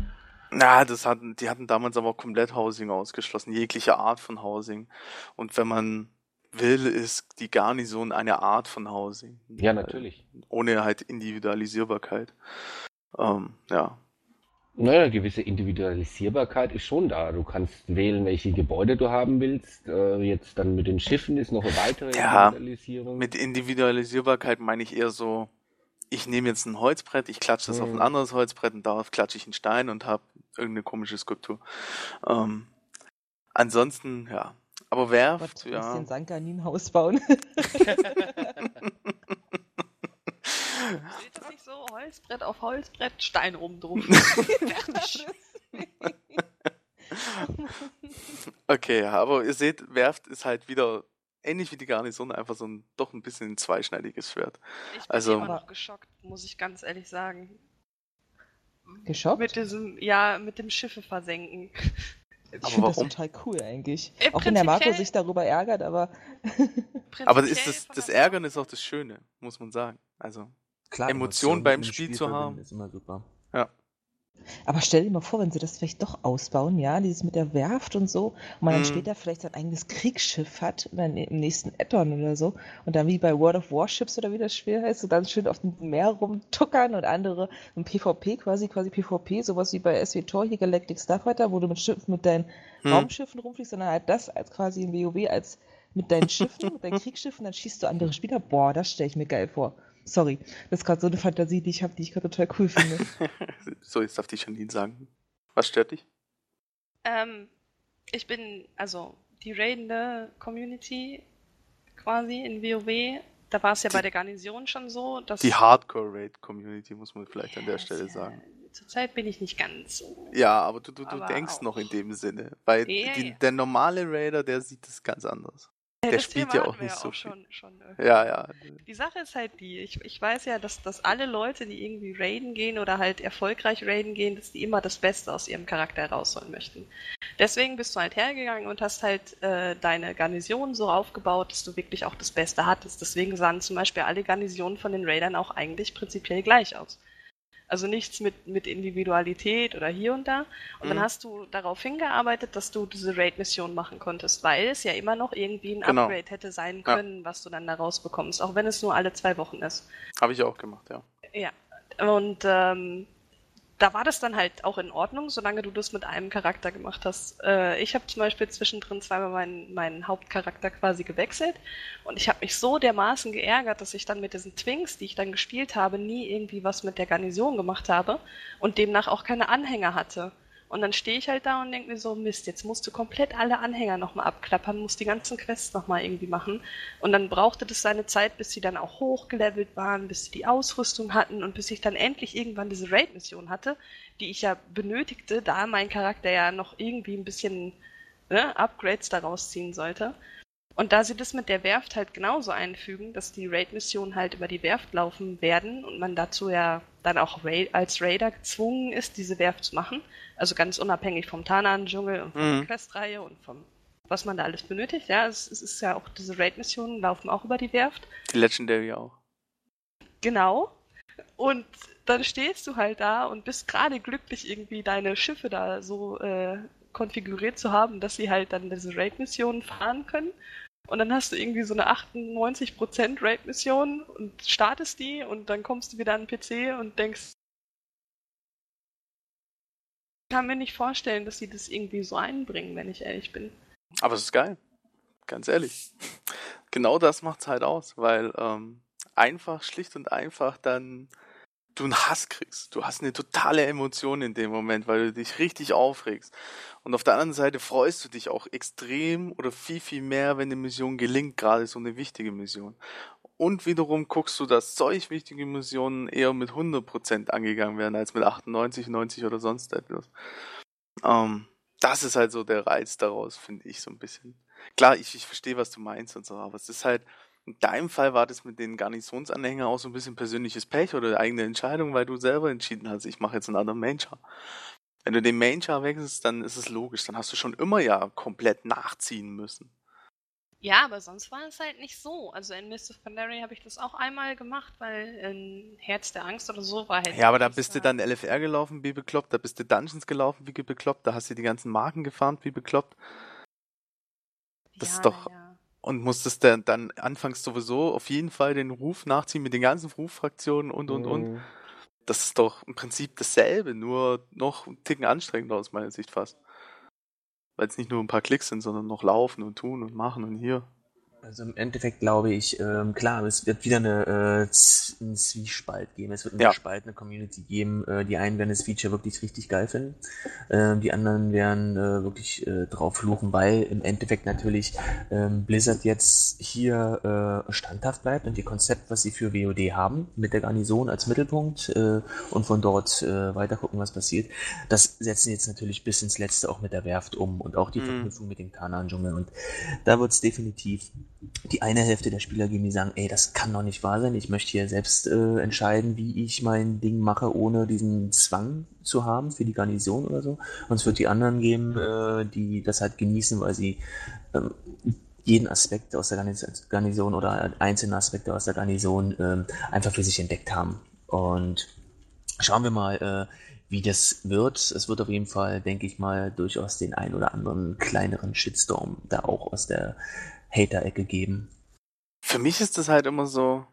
Na, das hatten, die hatten damals aber komplett Housing ausgeschlossen, jegliche Art von Housing. Und wenn man will, ist die Garnison eine Art von Housing. Ja, natürlich. Ohne halt Individualisierbarkeit. Ähm, ja. Naja, eine gewisse Individualisierbarkeit ist schon da. Du kannst wählen, welche Gebäude du haben willst. Äh, jetzt dann mit den Schiffen ist noch eine weitere Ja, Individualisierung. Mit Individualisierbarkeit meine ich eher so, ich nehme jetzt ein Holzbrett, ich klatsche das auf ein Mhm. anderes Holzbrett und darauf klatsche ich einen Stein und habe irgendeine komische Skulptur. Ähm, ansonsten, ja. Aber Gott, Werft, du musst ja. den Sankanin-Haus bauen. Steht das nicht so? Holzbrett auf Holzbrett, Stein rum drum. Fertig. Okay, ja, aber ihr seht, Werft ist halt wieder ähnlich wie die Garnison einfach so ein doch ein bisschen ein zweischneidiges Schwert. Ich bin Also- immer noch geschockt, muss ich ganz ehrlich sagen. Geschockt? Mit diesem, ja, mit dem Schiffe versenken. Ich finde das total cool eigentlich. Äh, Auch wenn der Marco sich darüber ärgert, aber Aber ist das, das Ärgern ist auch das Schöne, muss man sagen. Also, Klar, Emotionen beim im Spiel zu haben. Ist immer super. Aber stell dir mal vor, wenn sie das vielleicht doch ausbauen, ja, dieses mit der Werft und so, und man dann Mhm. später vielleicht sein eigenes Kriegsschiff hat, dann im nächsten Addon oder so, und dann wie bei World of Warships oder wie das Spiel heißt, so ganz schön auf dem Meer rumtuckern und andere im PvP quasi, quasi PvP, sowas wie bei SWTOR hier Galactic Starfighter, wo du mit Schiffen, mit deinen hm, Raumschiffen rumfliegst, sondern halt das als quasi in WoW als mit deinen Schiffen, mit deinen Kriegsschiffen, dann schießt du andere Spieler. Boah, das stelle ich mir geil vor. Sorry, das ist gerade so eine Fantasie, die ich habe, die ich gerade total cool finde. so, jetzt darf die Janine sagen. Was stört dich? Ähm, ich bin, also, die raidende Community quasi in WoW, da war es ja Die- bei der Garnison schon so, dass... Die Hardcore-Raid-Community, muss man vielleicht an der Ja, Stelle ist, sagen. Zurzeit bin ich nicht ganz so. Ja, aber du, du, du Aber denkst auch. noch in dem Sinne. Weil Ja, die, ja. der normale Raider, der sieht das ganz anders. Der das spielt Thema ja auch nicht so viel. Schon, schon, Ja, ja. Die Sache ist halt die, ich, ich weiß ja, dass, dass alle Leute, die irgendwie raiden gehen oder halt erfolgreich raiden gehen, dass die immer das Beste aus ihrem Charakter herausholen möchten. Deswegen bist du halt hergegangen und hast halt äh, deine Garnison so aufgebaut, dass du wirklich auch das Beste hattest. Deswegen sahen zum Beispiel alle Garnisonen von den Raidern auch eigentlich prinzipiell gleich aus. Also nichts mit, mit Individualität oder hier und da. Und dann Mhm. hast du darauf hingearbeitet, dass du diese Raid-Mission machen konntest, weil es ja immer noch irgendwie ein Genau. Upgrade hätte sein Ja. können, was du dann da rausbekommst, auch wenn es nur alle zwei Wochen ist. Habe ich auch gemacht, ja. Ja. Und ähm, da war das dann halt auch in Ordnung, solange du das mit einem Charakter gemacht hast. Äh, ich habe zum Beispiel zwischendrin zweimal meinen, meinen Hauptcharakter quasi gewechselt und ich habe mich so dermaßen geärgert, dass ich dann mit diesen Twinks, die ich dann gespielt habe, nie irgendwie was mit der Garnison gemacht habe und demnach auch keine Anhänger hatte. Und dann stehe ich halt da und denke mir so, Mist, jetzt musst du komplett alle Anhänger nochmal abklappern, musst die ganzen Quests nochmal irgendwie machen. Und dann brauchte das seine Zeit, bis sie dann auch hochgelevelt waren, bis sie die Ausrüstung hatten und bis ich dann endlich irgendwann diese Raid-Mission hatte, die ich ja benötigte, da mein Charakter ja noch irgendwie ein bisschen ne, Upgrades daraus ziehen sollte. Und da sie das mit der Werft halt genauso einfügen, dass die Raid-Missionen halt über die Werft laufen werden und man dazu ja dann auch als Raider gezwungen ist, diese Werft zu machen, also ganz unabhängig vom Tanan-Dschungel und von mhm. der Questreihe und vom was man da alles benötigt, ja, es, es ist ja auch, diese Raid-Missionen laufen auch über die Werft. Die Legendary auch. Genau. Und dann stehst du halt da und bist gerade glücklich, irgendwie deine Schiffe da so äh, konfiguriert zu haben, dass sie halt dann diese Raid-Missionen fahren können. Und dann hast du irgendwie so eine 98% Raid-Mission und startest die und dann kommst du wieder an den PC und denkst, ich kann mir nicht vorstellen, dass sie das irgendwie so einbringen, wenn ich ehrlich bin. Aber es ist geil. Ganz ehrlich. Genau das macht's halt aus, weil ähm, einfach, schlicht und einfach dann du einen Hass kriegst. Du hast eine totale Emotion in dem Moment, weil du dich richtig aufregst. Und auf der anderen Seite freust du dich auch extrem oder viel, viel mehr, wenn eine Mission gelingt, gerade so eine wichtige Mission. Und wiederum guckst du, dass solch wichtige Missionen eher mit 100% angegangen werden, als mit 98, 90 oder sonst etwas. Ähm, das ist halt so der Reiz daraus, finde ich so ein bisschen. Klar, ich, ich verstehe, was du meinst und so, aber es ist halt, in deinem Fall war das mit den Garnisonsanhängern auch so ein bisschen persönliches Pech oder eigene Entscheidung, weil du selber entschieden hast, ich mache jetzt einen anderen Main-Char. Wenn du den Main-Char wechselst, dann ist es logisch, dann hast du schon immer ja komplett nachziehen müssen. Ja, aber sonst war es halt nicht so. Also in Mist of Pandaria habe ich das auch einmal gemacht, weil in Herz der Angst oder so war halt. Ja, aber da bist du dann LFR gelaufen wie bekloppt, da bist du Dungeons gelaufen wie bekloppt, da hast du die ganzen Marken gefarmt wie bekloppt. Das ja, ist doch. Ja und musstest dann, dann anfangs sowieso auf jeden Fall den Ruf nachziehen mit den ganzen Ruffraktionen und und und. Mhm. Das ist doch im Prinzip dasselbe, nur noch einen Ticken anstrengender aus meiner Sicht fast. Weil es nicht nur ein paar Klicks sind, sondern noch laufen und tun und machen und hier. Also im Endeffekt glaube ich, ähm, klar, es wird wieder eine, äh, einen Zwiespalt geben. Es wird eine ja. gespaltene Community geben. Äh, die einen werden das Feature wirklich richtig geil finden. Äh, die anderen werden äh, wirklich äh, drauf fluchen, weil im Endeffekt natürlich ähm, Blizzard jetzt hier äh, standhaft bleibt und ihr Konzept, was sie für WoD haben, mit der Garnison als Mittelpunkt äh, und von dort äh, weiter gucken, was passiert. Das setzen jetzt natürlich bis ins Letzte auch mit der Werft um und auch die mhm. Verknüpfung mit dem Kanan-Dschungel. Und da wird es definitiv die eine Hälfte der Spieler geben, die sagen, ey, das kann doch nicht wahr sein, ich möchte hier selbst äh, entscheiden, wie ich mein Ding mache, ohne diesen Zwang zu haben für die Garnison oder so. Und es wird die anderen geben, äh, die das halt genießen, weil sie ähm, jeden Aspekt aus der Garnison oder einzelne Aspekte aus der Garnison ähm, einfach für sich entdeckt haben. Und schauen wir mal, äh, wie das wird. Es wird auf jeden Fall, denke ich mal, durchaus den ein oder anderen kleineren Shitstorm da auch aus der Hater-Ecke geben. Für mich ist das halt immer so,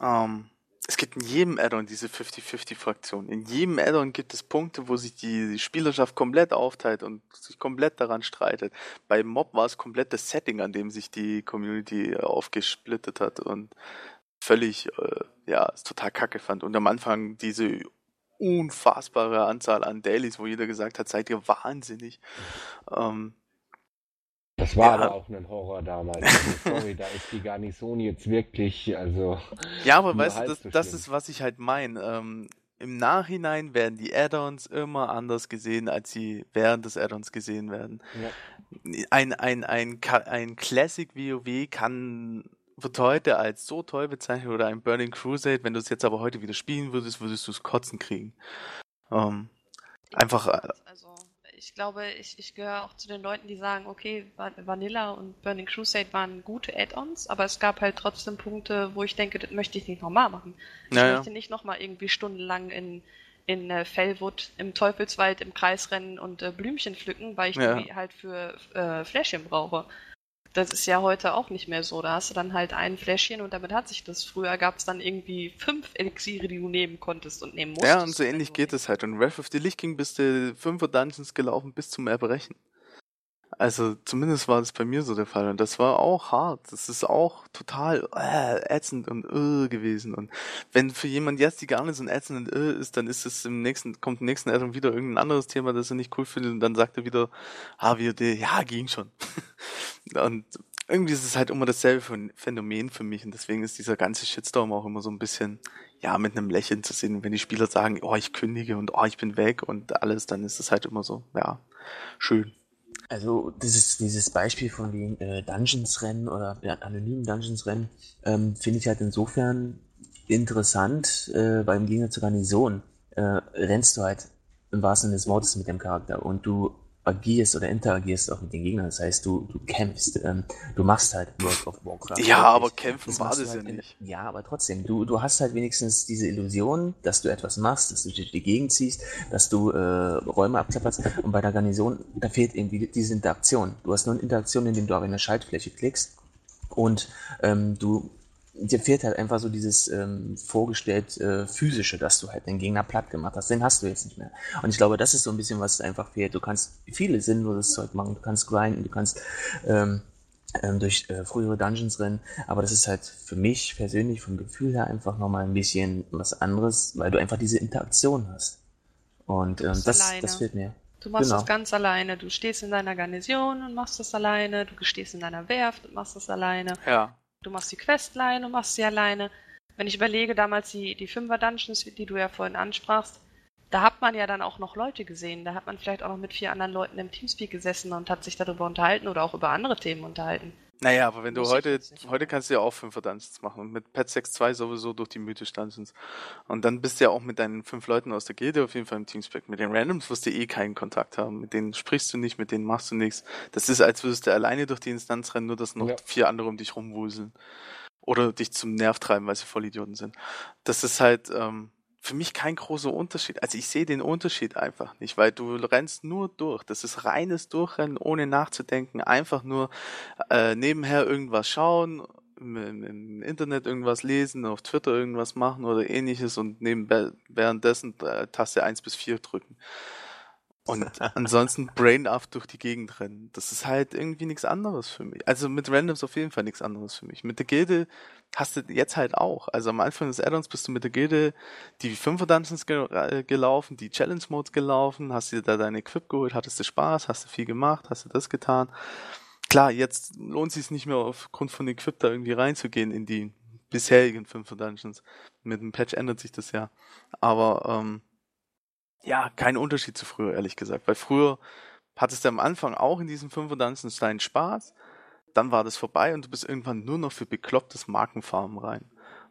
ähm, es gibt in jedem Addon diese 50-50-Fraktion. In jedem Addon gibt es Punkte, wo sich die Spielerschaft komplett aufteilt und sich komplett daran streitet. Bei Mob war es komplett das Setting, an dem sich die Community aufgesplittet hat und völlig, äh, ja, es total kacke fand. Und am Anfang diese unfassbare Anzahl an Dailies, wo jeder gesagt hat, seid ihr wahnsinnig. Ähm, das war ja. aber auch ein Horror damals. Also, sorry, da ist die Garnison jetzt wirklich, also. Ja, aber weißt du, das, das ist, was ich halt meine. Ähm, Im Nachhinein werden die Add-ons immer anders gesehen, als sie während des Add-ons gesehen werden. Ja. Ein, ein, ein, ein Classic WoW kann wird heute als so toll bezeichnet oder ein Burning Crusade, wenn du es jetzt aber heute wieder spielen würdest, würdest du es kotzen kriegen. Ähm, einfach. Also ich glaube, ich, ich gehöre auch zu den Leuten, die sagen, okay, Vanilla und Burning Crusade waren gute Add-ons, aber es gab halt trotzdem Punkte, wo ich denke, das möchte ich nicht nochmal machen. Ich naja. möchte nicht nochmal irgendwie stundenlang in, in äh, Fellwood im Teufelswald im Kreis rennen und äh, Blümchen pflücken, weil ich ja. die halt für äh, Fläschchen brauche. Das ist ja heute auch nicht mehr so. Da hast du dann halt ein Fläschchen und damit hat sich das. Früher gab es dann irgendwie fünf Elixiere, die du nehmen konntest und nehmen musstest. Ja, und so ähnlich geht es halt. Und Wrath of the Lich King bist du fünf Dungeons gelaufen bis zum Erbrechen. Also zumindest war das bei mir so der Fall und das war auch hart. Das ist auch total äh, ätzend und äh, gewesen. Und wenn für jemand jetzt die gar nicht so ätzend und äh, ist, dann ist es im nächsten, kommt im nächsten Addon wieder irgendein anderes Thema, das er nicht cool findet und dann sagt er wieder, HWD, ja, ging schon. und irgendwie ist es halt immer dasselbe Phänomen für mich und deswegen ist dieser ganze Shitstorm auch immer so ein bisschen, ja, mit einem Lächeln zu sehen. Wenn die Spieler sagen, oh, ich kündige und oh, ich bin weg und alles, dann ist es halt immer so, ja, schön. Also dieses, dieses Beispiel von den äh, Dungeons-Rennen oder ja, anonymen Dungeons-Rennen ähm, finde ich halt insofern interessant, äh, beim Gegner zur Garnison äh, rennst du halt im wahrsten Sinne des Wortes mit dem Charakter und du agierst oder interagierst auch mit den Gegnern. Das heißt, du, du kämpfst, ähm, du machst halt World of Warcraft. Ja, aber kämpfen das war das halt ja nicht. In, ja, aber trotzdem, du, du hast halt wenigstens diese Illusion, dass du etwas machst, dass du durch die Gegend ziehst, dass du äh, Räume abklapperst und bei der Garnison, da fehlt irgendwie diese Interaktion. Du hast nur eine Interaktion, indem du auf eine Schaltfläche klickst und ähm, du dir fehlt halt einfach so dieses ähm, vorgestellt äh, physische, dass du halt den Gegner platt gemacht hast. Den hast du jetzt nicht mehr. Und ich glaube, das ist so ein bisschen, was einfach fehlt. Du kannst viele sinnloses Zeug machen. Du kannst grinden, du kannst ähm, ähm, durch äh, frühere Dungeons rennen. Aber das ist halt für mich persönlich vom Gefühl her einfach nochmal ein bisschen was anderes, weil du einfach diese Interaktion hast. Und ähm, das, das fehlt mir. Du machst genau. das ganz alleine. Du stehst in deiner Garnison und machst das alleine. Du stehst in deiner Werft und machst das alleine. Ja. Du machst die Questline und machst sie alleine. Wenn ich überlege, damals die, die Fünfer-Dungeons, die du ja vorhin ansprachst, da hat man ja dann auch noch Leute gesehen. Da hat man vielleicht auch noch mit vier anderen Leuten im Teamspeak gesessen und hat sich darüber unterhalten oder auch über andere Themen unterhalten. Naja, aber wenn du heute, heute kannst du ja auch fünf Dungeons machen und mit Pet 6.2 sowieso durch die mythisch Dungeons. Und dann bist du ja auch mit deinen fünf Leuten aus der Gilde auf jeden Fall im Teamspec. Mit den Randoms wirst du eh keinen Kontakt haben. Mit denen sprichst du nicht, mit denen machst du nichts. Das ist, als würdest du alleine durch die Instanz rennen, nur dass noch ja. vier andere um dich rumwuseln. Oder dich zum Nerv treiben, weil sie Vollidioten sind. Das ist halt, ähm, für mich kein großer Unterschied. Also ich sehe den Unterschied einfach nicht, weil du rennst nur durch. Das ist reines Durchrennen, ohne nachzudenken. Einfach nur äh, nebenher irgendwas schauen, im, im, Internet irgendwas lesen, auf Twitter irgendwas machen oder ähnliches und neben, währenddessen äh, Taste 1 bis 4 drücken. Und ansonsten brain-off durch die Gegend rennen. Das ist halt irgendwie nichts anderes für mich. Also mit Randoms auf jeden Fall nichts anderes für mich. Mit der Gilde hast du jetzt halt auch. Also am Anfang des Addons bist du mit der Gilde die 5 Dungeons ge äh, gelaufen, die Challenge Modes gelaufen, hast dir da deine Equip geholt, hattest du Spaß, hast du viel gemacht, hast du das getan. Klar, jetzt lohnt sich nicht mehr aufgrund von Equip da irgendwie reinzugehen in die bisherigen 5 Dungeons. Mit dem Patch ändert sich das ja. Aber ähm, ja, kein Unterschied zu früher, ehrlich gesagt. Weil früher hattest du am Anfang auch in diesen 5 Dungeons deinen Spaß, dann war das vorbei und du bist irgendwann nur noch für beklopptes Markenfarmen rein.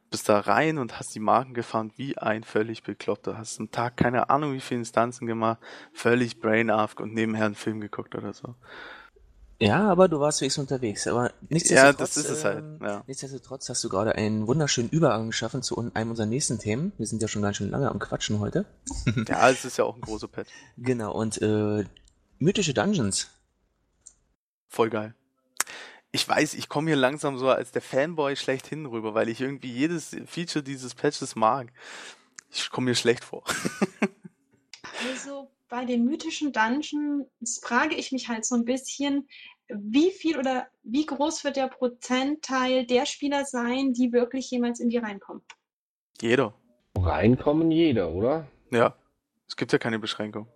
Bist da rein und hast die Marken gefahren wie ein völlig bekloppter. Hast am Tag keine Ahnung wie viele Instanzen gemacht, völlig brain und nebenher einen Film geguckt oder so. Ja, aber du warst wenigstens unterwegs. Aber nichtsdestotrotz, ja, das ist es halt. Ähm, ja. Nichtsdestotrotz hast du gerade einen wunderschönen Übergang geschaffen zu einem unserer nächsten Themen. Wir sind ja schon ganz schön lange am Quatschen heute. ja, es ist ja auch ein großer Pet. Genau, und äh, mythische Dungeons. Voll geil. Ich weiß, ich komme hier langsam so als der Fanboy schlechthin rüber, weil ich irgendwie jedes Feature dieses Patches mag. Ich komme mir schlecht vor. also bei den mythischen Dungeons frage ich mich halt so ein bisschen, wie viel oder wie groß wird der Prozentteil der Spieler sein, die wirklich jemals in die reinkommen? Jeder. Reinkommen jeder, oder? Ja. Es gibt ja keine Beschränkung.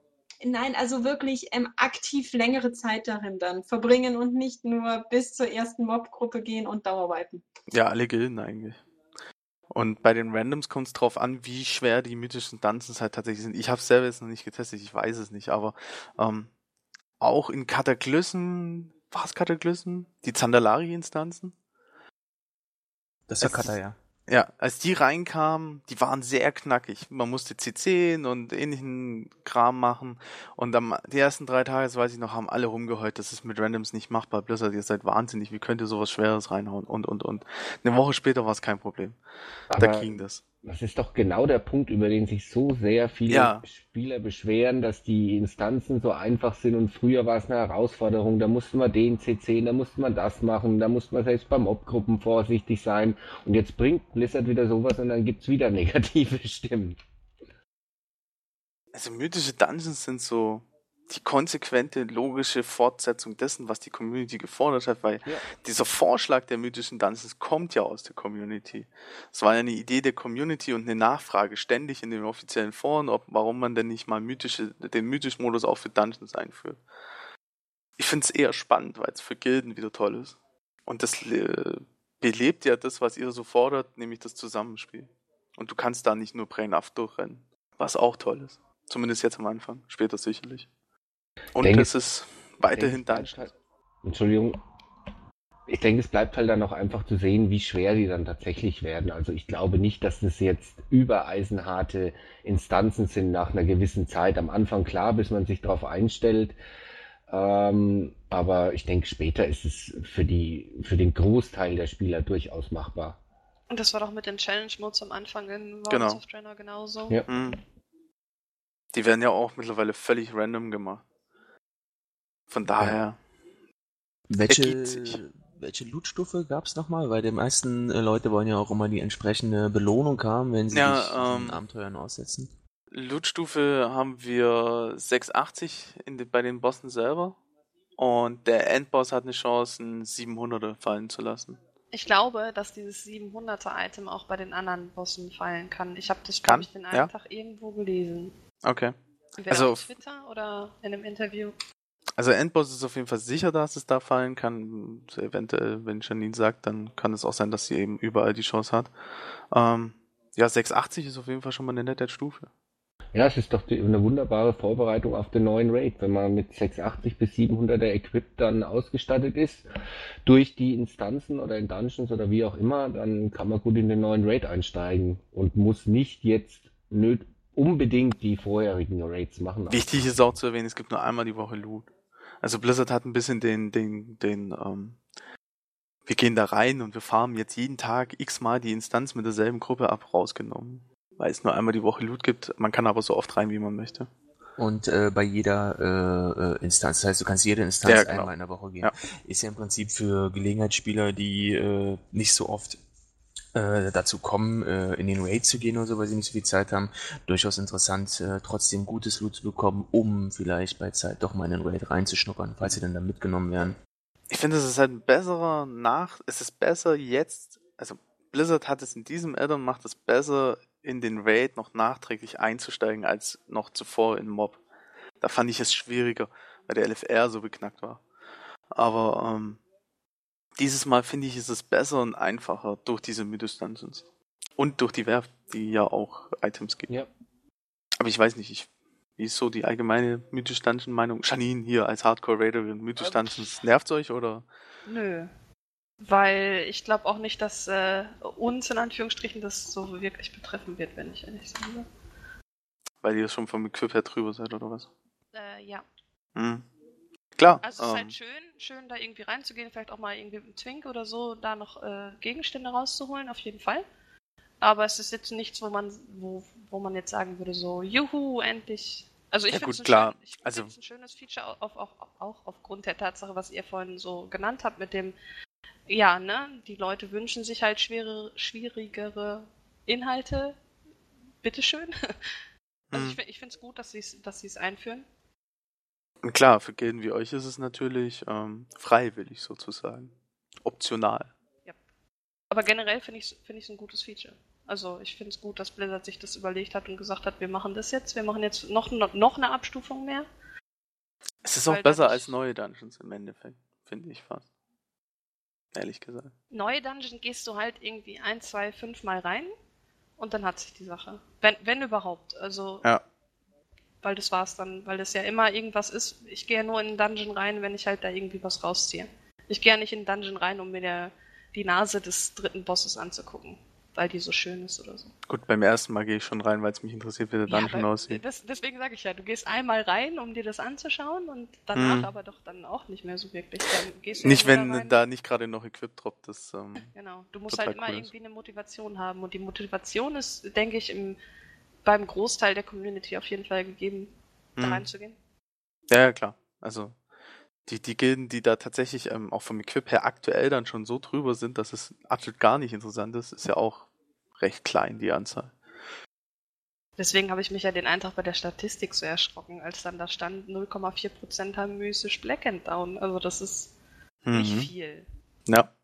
Nein, also wirklich ähm, aktiv längere Zeit darin dann verbringen und nicht nur bis zur ersten Mobgruppe gehen und Dauerweiten. Ja, alle Gilden eigentlich. Und bei den Randoms kommt es drauf an, wie schwer die mythischen Dungeons halt tatsächlich sind. Ich habe es selber jetzt noch nicht getestet, ich weiß es nicht, aber ähm, auch in Kataklysmen, war es? Die Zandalari-Instanzen? Das ist ja Kata, ja. Ja, als die reinkamen, die waren sehr knackig. Man musste C10 und ähnlichen Kram machen. Und am, die ersten drei Tage, das weiß ich noch, haben alle rumgeheult, das ist mit Randoms nicht machbar. Blizzard, ihr seid wahnsinnig, wie könnt ihr sowas Schweres reinhauen? Und, und, und. Eine Woche später war es kein Problem. Aber da ging das. Das ist doch genau der Punkt, über den sich so sehr viele ja. Spieler beschweren, dass die Instanzen so einfach sind und früher war es eine Herausforderung, da musste man den CC, da musste man das machen, da musste man selbst beim Obgruppen vorsichtig sein und jetzt bringt Blizzard wieder sowas und dann gibt's wieder negative Stimmen. Also mythische Dungeons sind so die konsequente, logische Fortsetzung dessen, was die Community gefordert hat, weil Ja. dieser Vorschlag der mythischen Dungeons kommt ja aus der Community. Es war ja eine Idee der Community und eine Nachfrage ständig in den offiziellen Foren, ob, warum man denn nicht mal mythische, den mythischen Modus auch für Dungeons einführt. Ich finde es eher spannend, weil es für Gilden wieder toll ist. Und das äh, belebt ja das, was ihr so fordert, nämlich das Zusammenspiel. Und du kannst da nicht nur brainhaft durchrennen, was auch toll ist. Zumindest jetzt am Anfang, später sicherlich. Und denke, es ist weiterhin denke, bleibt halt- Entschuldigung. Ich denke, es bleibt halt dann noch einfach zu sehen, wie schwer die dann tatsächlich werden. Also ich glaube nicht, dass das jetzt übereisenharte Instanzen sind nach einer gewissen Zeit. Am Anfang klar, bis man sich darauf einstellt. Ähm, aber ich denke, später ist es für die, für den Großteil der Spieler durchaus machbar. Und das war doch mit den Challenge-Modes am Anfang in Worlds Genau. of Draenor genauso. Ja. Mhm. Die werden ja auch mittlerweile völlig random gemacht. Von daher, Welche, welche Lootstufe gab es nochmal? Weil die meisten äh, Leute wollen ja auch immer die entsprechende Belohnung haben, wenn sie Ja, sich ähm, Abenteuern aussetzen. Lootstufe haben wir 680 in de, bei den Bossen selber. Und der Endboss hat eine Chance, einen 700er fallen zu lassen. Ich glaube, dass dieses 700er-Item auch bei den anderen Bossen fallen kann. Ich habe das, glaube ich, den einen ja. Tag irgendwo gelesen. Okay. Entweder Also- auf Twitter oder in einem Interview. Also Endboss ist auf jeden Fall sicher, dass es da fallen kann. Eventuell, wenn Janine sagt, dann kann es auch sein, dass sie eben überall die Chance hat. Ähm, ja, 680 ist auf jeden Fall schon mal eine nette Stufe. Ja, es ist doch die, eine wunderbare Vorbereitung auf den neuen Raid, wenn man mit 680 bis 700er Equip dann ausgestattet ist durch die Instanzen oder in Dungeons oder wie auch immer, dann kann man gut in den neuen Raid einsteigen und muss nicht jetzt nöt unbedingt die vorherigen Raids machen. Wichtig ist auch zu erwähnen, es gibt nur einmal die Woche Loot. Also Blizzard hat ein bisschen den, den, den, ähm, wir gehen da rein und wir farmen jetzt jeden Tag x-mal die Instanz mit derselben Gruppe ab rausgenommen. Weil es nur einmal die Woche Loot gibt. Man kann aber so oft rein, wie man möchte. Und äh, bei jeder äh, äh, Instanz, das heißt, du kannst jede Instanz Ja, genau. einmal in der Woche gehen. Ja. Ist ja im Prinzip für Gelegenheitsspieler, die äh, nicht so oft äh, dazu kommen, äh, in den Raid zu gehen oder so, weil sie nicht so viel Zeit haben, durchaus interessant, äh, trotzdem gutes Loot zu bekommen, um vielleicht bei Zeit doch mal in den Raid reinzuschnuppern, falls sie dann da mitgenommen werden. Ich finde, es ist halt ein besserer Nach, es ist besser jetzt, also Blizzard hat es in diesem Addon, macht es besser, in den Raid noch nachträglich einzusteigen, als noch zuvor in Mob. Da fand ich es schwieriger, weil der LFR so beknackt war. Aber ähm, dieses Mal finde ich, ist es besser und einfacher durch diese Mythos Dungeons. Und durch die Werft, die ja auch Items gibt. Ja. Aber ich weiß nicht, ich, wie ist so die allgemeine Mythos Dungeon Meinung? Janine hier als Hardcore Raiderin, Mythos Dungeons, nervt's euch oder? Nö. Weil ich glaube auch nicht, dass äh, uns in Anführungsstrichen das so wirklich betreffen wird, wenn ich ehrlich sage. Weil ihr schon vom Equip her drüber seid oder was? Äh, ja. Hm. Klar. Also es ist ähm, halt schön, schön da irgendwie reinzugehen, vielleicht auch mal irgendwie mit einem Twink oder so, da noch äh, Gegenstände rauszuholen, auf jeden Fall. Aber es ist jetzt nichts, wo man, wo, wo man jetzt sagen würde, so, juhu, endlich. Also ich Ja, finde es ein, schön, Also- ein schönes Feature, auch, auch, auch, auch aufgrund der Tatsache, was ihr vorhin so genannt habt, mit dem, ja, ne, die Leute wünschen sich halt schwere, schwierigere Inhalte. Bitteschön. Also ich, fi- ich finde es gut, dass sie es dass sie's einführen. Und klar, für Gilden wie euch ist es natürlich ähm, freiwillig sozusagen. Optional. Aber generell finde ich es find ich's ein gutes Feature. Also ich finde es gut, dass Blizzard sich das überlegt hat und gesagt hat, wir machen das jetzt, wir machen jetzt noch, noch eine Abstufung mehr. Es ist auch besser als neue Dungeons im Endeffekt, finde ich fast. Ehrlich gesagt. Neue Dungeon gehst du halt irgendwie ein, zwei, fünf Mal rein und dann hat sich die Sache. Wenn, wenn überhaupt. Also, Ja. Weil das war's dann, weil das ja immer irgendwas ist. Ich gehe ja nur in einen Dungeon rein, wenn ich halt da irgendwie was rausziehe. Ich gehe ja nicht in den Dungeon rein, um mir der, die Nase des dritten Bosses anzugucken, weil die so schön ist oder so. Gut, beim ersten Mal gehe ich schon rein, weil es mich interessiert, wie der Dungeon aber aussieht. Das, deswegen sage ich ja, du gehst einmal rein, um dir das anzuschauen und danach Mhm. aber doch dann auch nicht mehr so wirklich. Dann gehst du Nicht, ja wenn rein. da nicht gerade noch Equip droppt. Das, ähm, Genau, du musst halt immer cool ist. irgendwie eine Motivation haben und die Motivation ist, denke ich, im, beim Großteil der Community auf jeden Fall gegeben, da Mhm. reinzugehen. Ja, ja, klar. Also die, die Gilden, die da tatsächlich ähm, auch vom Equip her aktuell dann schon so drüber sind, dass es absolut gar nicht interessant ist, ist ja auch recht klein, die Anzahl. Deswegen habe ich mich ja den Eintrag bei der Statistik so erschrocken, als dann da stand 0,4% haben mystisch Black and Down. Also das ist nicht Mhm. viel. Ja.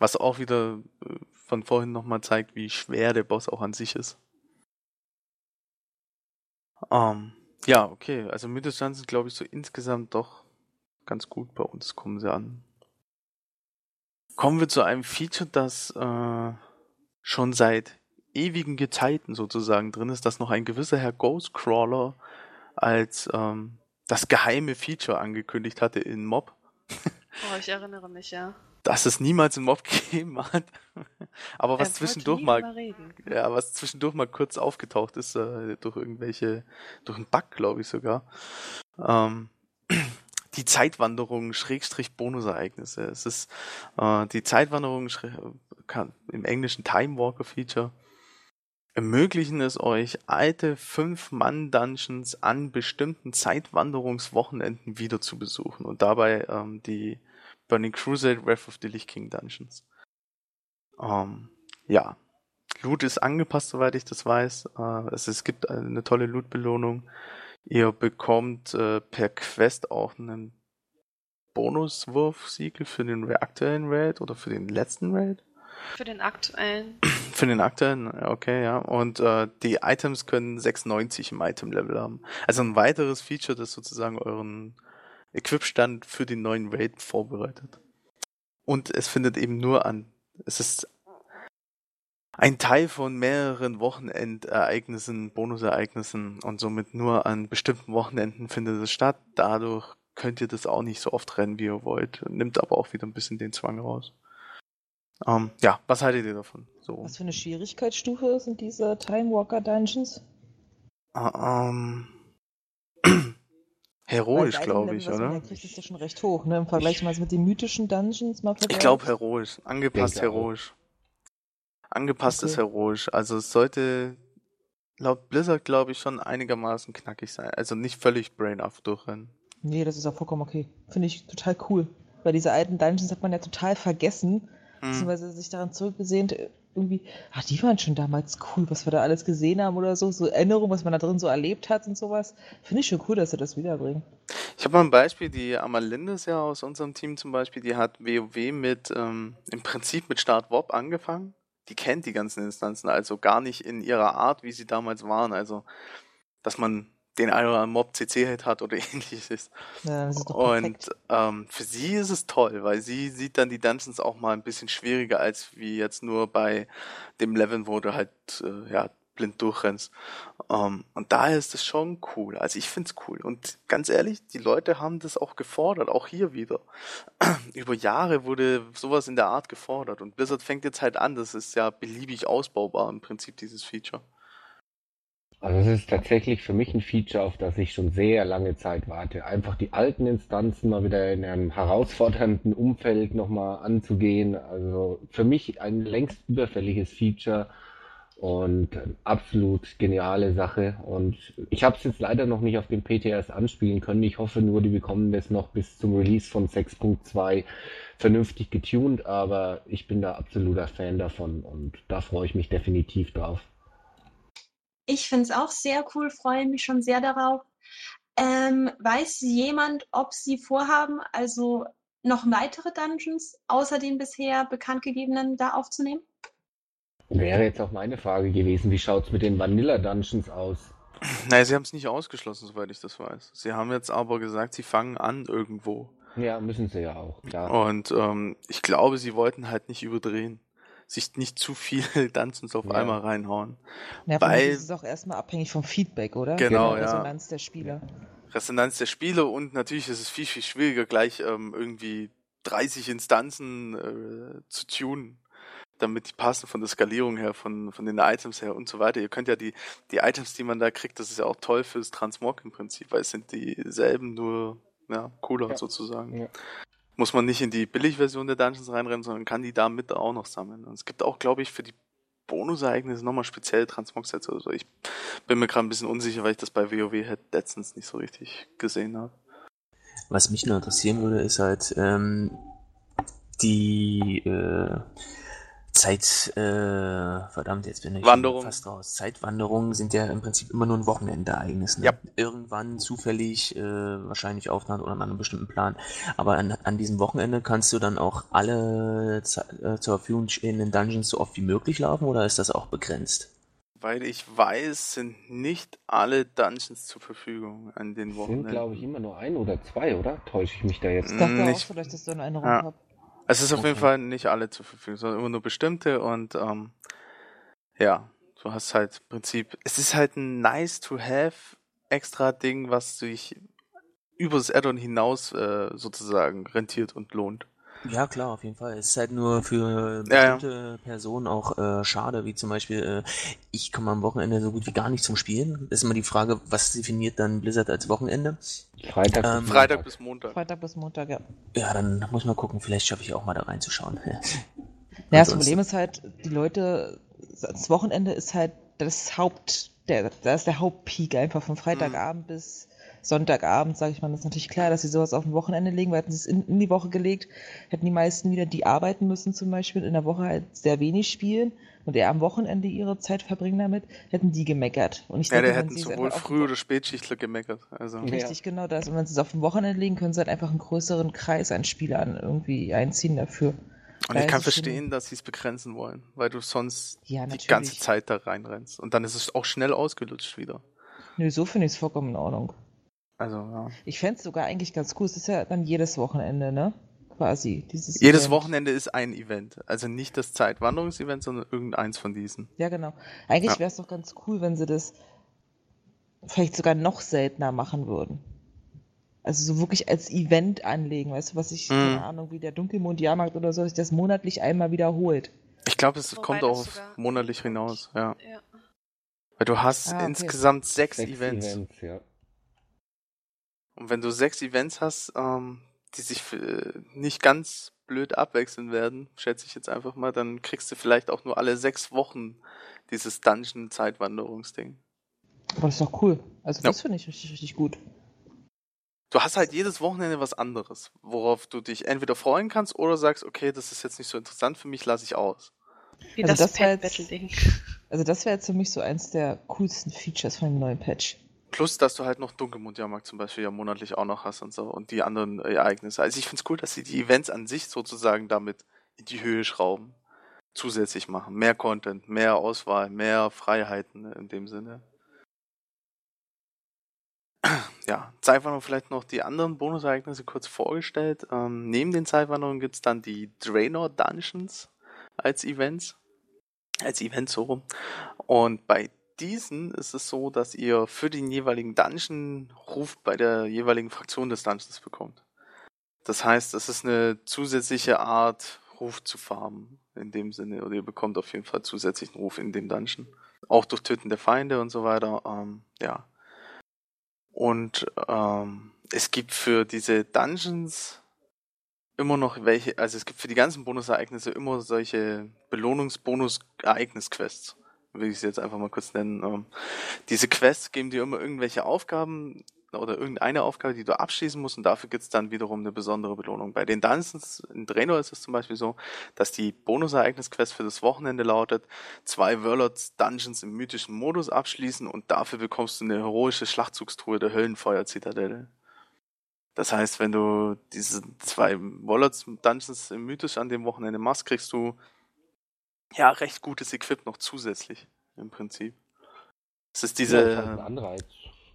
Was auch wieder äh, von vorhin nochmal zeigt, wie schwer der Boss auch an sich ist. Ähm, ja, okay. Also Mittelstand sind, glaube ich, so insgesamt doch ganz gut bei uns, kommen sie an. Kommen wir zu einem Feature, das äh, schon seit ewigen Gezeiten sozusagen drin ist, dass noch ein gewisser Herr Ghostcrawler als ähm, das geheime Feature angekündigt hatte in Mob. Oh, ich erinnere mich, ja. Dass es niemals einen Mob gegeben hat. Aber was zwischendurch mal, ja, was zwischendurch mal kurz aufgetaucht ist, äh, durch irgendwelche, durch einen Bug, glaube ich sogar. Ähm, die Zeitwanderung Schrägstrich Bonusereignisse. Es ist äh, die Zeitwanderung kann, im englischen Time Walker Feature ermöglichen es euch, alte Fünf-Mann-Dungeons an bestimmten Zeitwanderungswochenenden wieder zu besuchen und dabei ähm, die Burning Crusade Wrath of the Lich King Dungeons. Ähm, ja, Loot ist angepasst, soweit ich das weiß. Äh, es, es gibt eine tolle Loot-Belohnung. Ihr bekommt äh, per Quest auch einen Bonuswurf-Siegel für den aktuellen Raid oder für den letzten Raid. Für den aktuellen. Für den aktuellen, okay, ja. Und äh, die Items können 96 im Item-Level haben. Also ein weiteres Feature, das sozusagen euren Equipstand für den neuen Raid vorbereitet. Und es findet eben nur an, es ist ein Teil von mehreren Wochenendereignissen, Bonusereignissen und somit nur an bestimmten Wochenenden findet es statt. Dadurch könnt ihr das auch nicht so oft rennen, wie ihr wollt. Nimmt aber auch wieder ein bisschen den Zwang raus. Ähm, ja, was haltet ihr davon? So. Was für eine Schwierigkeitsstufe sind diese Time Walker Dungeons? Ähm, heroisch, glaube ich, oder? ja kriegt, ist ja schon recht hoch, ne? Im Vergleich mal mit den mythischen Dungeons mal Ich glaube heroisch. Angepasst heroisch. Angepasst ist Okay. heroisch. Also es sollte laut Blizzard, glaube ich, schon einigermaßen knackig sein. Also nicht völlig brain-off durchrennen. Nee, das ist auch vollkommen okay. Finde ich total cool. Weil diese alten Dungeons hat man ja total vergessen, Hm. beziehungsweise sich daran zurückgesehnt, irgendwie, ach, die waren schon damals cool, was wir da alles gesehen haben oder so, so Erinnerungen, was man da drin so erlebt hat und sowas. Finde ich schon cool, dass sie das wiederbringen. Ich habe mal ein Beispiel, die Amalinde ja aus unserem Team zum Beispiel, die hat WoW mit, ähm, im Prinzip mit Start WoP angefangen. Die kennt die ganzen Instanzen also gar nicht in ihrer Art, wie sie damals waren. Also, dass man den anderen Mob CC-Hit hat oder ähnliches. Ja, das ist doch Und perfekt. ähm, für sie ist es toll, weil sie sieht dann die Dungeons auch mal ein bisschen schwieriger als wie jetzt nur bei dem Level, wo du halt äh, ja blind durchrennst. Ähm, und daher ist es schon cool. Also ich find's cool. Und ganz ehrlich, die Leute haben das auch gefordert, auch hier wieder. Über Jahre wurde sowas in der Art gefordert. Und Blizzard fängt jetzt halt an. Das ist ja beliebig ausbaubar im Prinzip, dieses Feature. Also es ist tatsächlich für mich ein Feature, auf das ich schon sehr lange Zeit warte. Einfach die alten Instanzen mal wieder in einem herausfordernden Umfeld nochmal anzugehen. Also für mich ein längst überfälliges Feature und eine absolut geniale Sache. Und ich habe es jetzt leider noch nicht auf dem PTS anspielen können. Ich hoffe nur, die bekommen das noch bis zum Release von 6.2 vernünftig getuned, aber ich bin da absoluter Fan davon und da freue ich mich definitiv drauf. Ich finde es auch sehr cool, freue mich schon sehr darauf. Ähm, weiß jemand, ob sie vorhaben, also noch weitere Dungeons außer den bisher bekannt gegebenen da aufzunehmen? Wäre jetzt auch meine Frage gewesen, wie schaut's mit den Vanilla Dungeons aus? Naja, sie haben es nicht ausgeschlossen, soweit ich das weiß. Sie haben jetzt aber gesagt, sie fangen an irgendwo. Ja, müssen sie ja auch, klar. Und ähm, ich glaube, sie wollten halt nicht überdrehen. Sich nicht zu viel Dungeons auf Ja. einmal reinhauen. Ja, weil- ist auch erstmal abhängig vom Feedback, oder? Genau, Von der ja. Resonanz der Spieler. Resonanz der Spiele und natürlich ist es viel, viel schwieriger, gleich ähm, irgendwie 30 Instanzen äh, zu tunen, damit die passen von der Skalierung her, von, von den Items her und so weiter. Ihr könnt ja die, die Items, die man da kriegt, das ist ja auch toll fürs Transmog im Prinzip, weil es sind dieselben, nur ja, cooler Ja. sozusagen. Ja. Muss man nicht in die Billigversion der Dungeons reinrennen, sondern kann die da mit auch noch sammeln. Und es gibt auch, glaube ich, für die Bonusereignisse nochmal speziell Transmog-Sets oder so. Ich bin mir gerade ein bisschen unsicher, weil ich das bei WoW halt letztens nicht so richtig gesehen habe. Was mich nur interessieren würde, ist halt ähm, die, äh, Zeit, äh, verdammt, jetzt bin ich Wanderung. fast raus. Zeitwanderungen sind ja im Prinzip immer nur ein Wochenendereignis. Ne? Ja. Irgendwann zufällig, äh, wahrscheinlich Aufnahme oder an einem bestimmten Plan. Aber an, an diesem Wochenende kannst du dann auch alle äh, zur Verfügung stehenden Dungeons so oft wie möglich laufen oder ist das auch begrenzt? Weil ich weiß, sind nicht alle Dungeons zur Verfügung an den Sind, Wochenenden. glaube ich, immer nur ein oder zwei, oder? Täusche ich mich da jetzt? Ich dachte auch Nicht- vielleicht, dass du eine Erinnerung Ja. habe. Es ist auf jeden Okay. Fall nicht alle zur Verfügung, sondern immer nur bestimmte und ähm, ja, du hast halt im Prinzip, es ist halt ein nice to have extra Ding, was sich über das Add-on hinaus äh, sozusagen rentiert und lohnt. Ja, klar, auf jeden Fall. Es ist halt nur für Ja, ja. bestimmte Personen auch äh, schade, wie zum Beispiel, äh, ich komme am Wochenende so gut wie gar nicht zum Spielen. Das ist immer die Frage, was definiert dann Blizzard als Wochenende? Freitag, Ähm, bis Freitag Montag. bis Montag. Freitag bis Montag, ja. Ja, dann muss man gucken, vielleicht schaffe ich auch mal da reinzuschauen. Ja, das Problem ist halt, die Leute, das Wochenende ist halt das Haupt, der, da ist der Hauptpeak einfach von Freitagabend bis Sonntagabend, sage ich mal. Das ist natürlich klar, dass sie sowas auf ein Wochenende legen, weil hätten sie es in, in die Woche gelegt, hätten die meisten wieder, die arbeiten müssen zum Beispiel, in der Woche halt sehr wenig spielen und eher am Wochenende ihre Zeit verbringen damit, hätten die gemeckert. Und ich Ja, denke, der hätten sowohl Früh- oder Spätschichtler gemeckert. Also. Ja. Richtig, genau das. Und wenn sie es auf dem Wochenende legen, können sie halt einfach einen größeren Kreis an Spielern irgendwie einziehen dafür. Und ich kann verstehen, dass sie es begrenzen wollen, weil du sonst Ja, die ganze Zeit da reinrennst. Und dann ist es auch schnell ausgelutscht wieder. Nö, so finde ich es vollkommen in Ordnung. Also, ja. Ich fände es sogar eigentlich ganz cool. Es ist ja dann jedes Wochenende, ne? Quasi. Dieses Jedes Event. Wochenende ist ein Event. Also nicht das Zeitwanderungsevent, sondern irgendeins von diesen. Ja, genau. Eigentlich Ja. wäre es doch ganz cool, wenn sie das vielleicht sogar noch seltener machen würden. Also so wirklich als Event anlegen, weißt du, was ich, Mhm. keine Ahnung, wie der Dunkelmond-Jahrmarkt oder so, sich das monatlich einmal wiederholt. Ich glaube, es Wobei kommt auch auf sogar- monatlich hinaus, ja. Ja. Weil du hast Ah, okay. insgesamt sechs, Sechs Events. Events, ja. Und wenn du sechs Events hast, ähm, die sich äh, nicht ganz blöd abwechseln werden, schätze ich jetzt einfach mal, dann kriegst du vielleicht auch nur alle sechs Wochen dieses Dungeon-Zeitwanderungsding. Aber das ist doch cool. Also Ja. das finde ich richtig, richtig gut. Du hast halt jedes Wochenende was anderes, worauf du dich entweder freuen kannst oder sagst, okay, das ist jetzt nicht so interessant für mich, lasse ich aus. Wie Also das, das Pet-Battle-Ding. Also das wäre jetzt für mich so eins der coolsten Features von dem neuen Patch. Plus, dass du halt noch Dunkelmondjahrmarkt zum Beispiel ja monatlich auch noch hast und so und die anderen Ereignisse. Also ich finde es cool, dass sie die Events an sich sozusagen damit in die Höhe schrauben. Zusätzlich machen. Mehr Content, mehr Auswahl, mehr Freiheiten in dem Sinne. Ja, Zeitwanderung vielleicht noch die anderen Bonusereignisse kurz vorgestellt. Ähm, neben den Zeitwanderungen gibt's dann die Draenor Dungeons als Events. Als Events so rum. Und bei diesen ist es so, dass ihr für den jeweiligen Dungeon Ruf bei der jeweiligen Fraktion des Dungeons bekommt. Das heißt, es ist eine zusätzliche Art, Ruf zu farmen, in dem Sinne. Oder ihr bekommt auf jeden Fall zusätzlichen Ruf in dem Dungeon. Auch durch Töten der Feinde und so weiter. Ähm, ja. Und ähm, es gibt für diese Dungeons immer noch welche, also es gibt für die ganzen Bonusereignisse immer solche Belohnungs-Bonus-Ereignis-Quests will ich sie jetzt einfach mal kurz nennen. Ähm, diese Quests geben dir immer irgendwelche Aufgaben oder irgendeine Aufgabe, die du abschließen musst und dafür gibt's dann wiederum eine besondere Belohnung. Bei den Dungeons in Draenor ist es zum Beispiel so, dass die Bonusereignis-Quest für das Wochenende lautet, zwei Warlords Dungeons im mythischen Modus abschließen und dafür bekommst du eine heroische Schlachtzugstruhe der Höllenfeuer-Zitadelle. Das heißt, wenn du diese zwei Warlords Dungeons im mythisch an dem Wochenende machst, kriegst du ja recht gutes Equip noch zusätzlich im Prinzip. Es ist diese ja, halt ein Anreiz.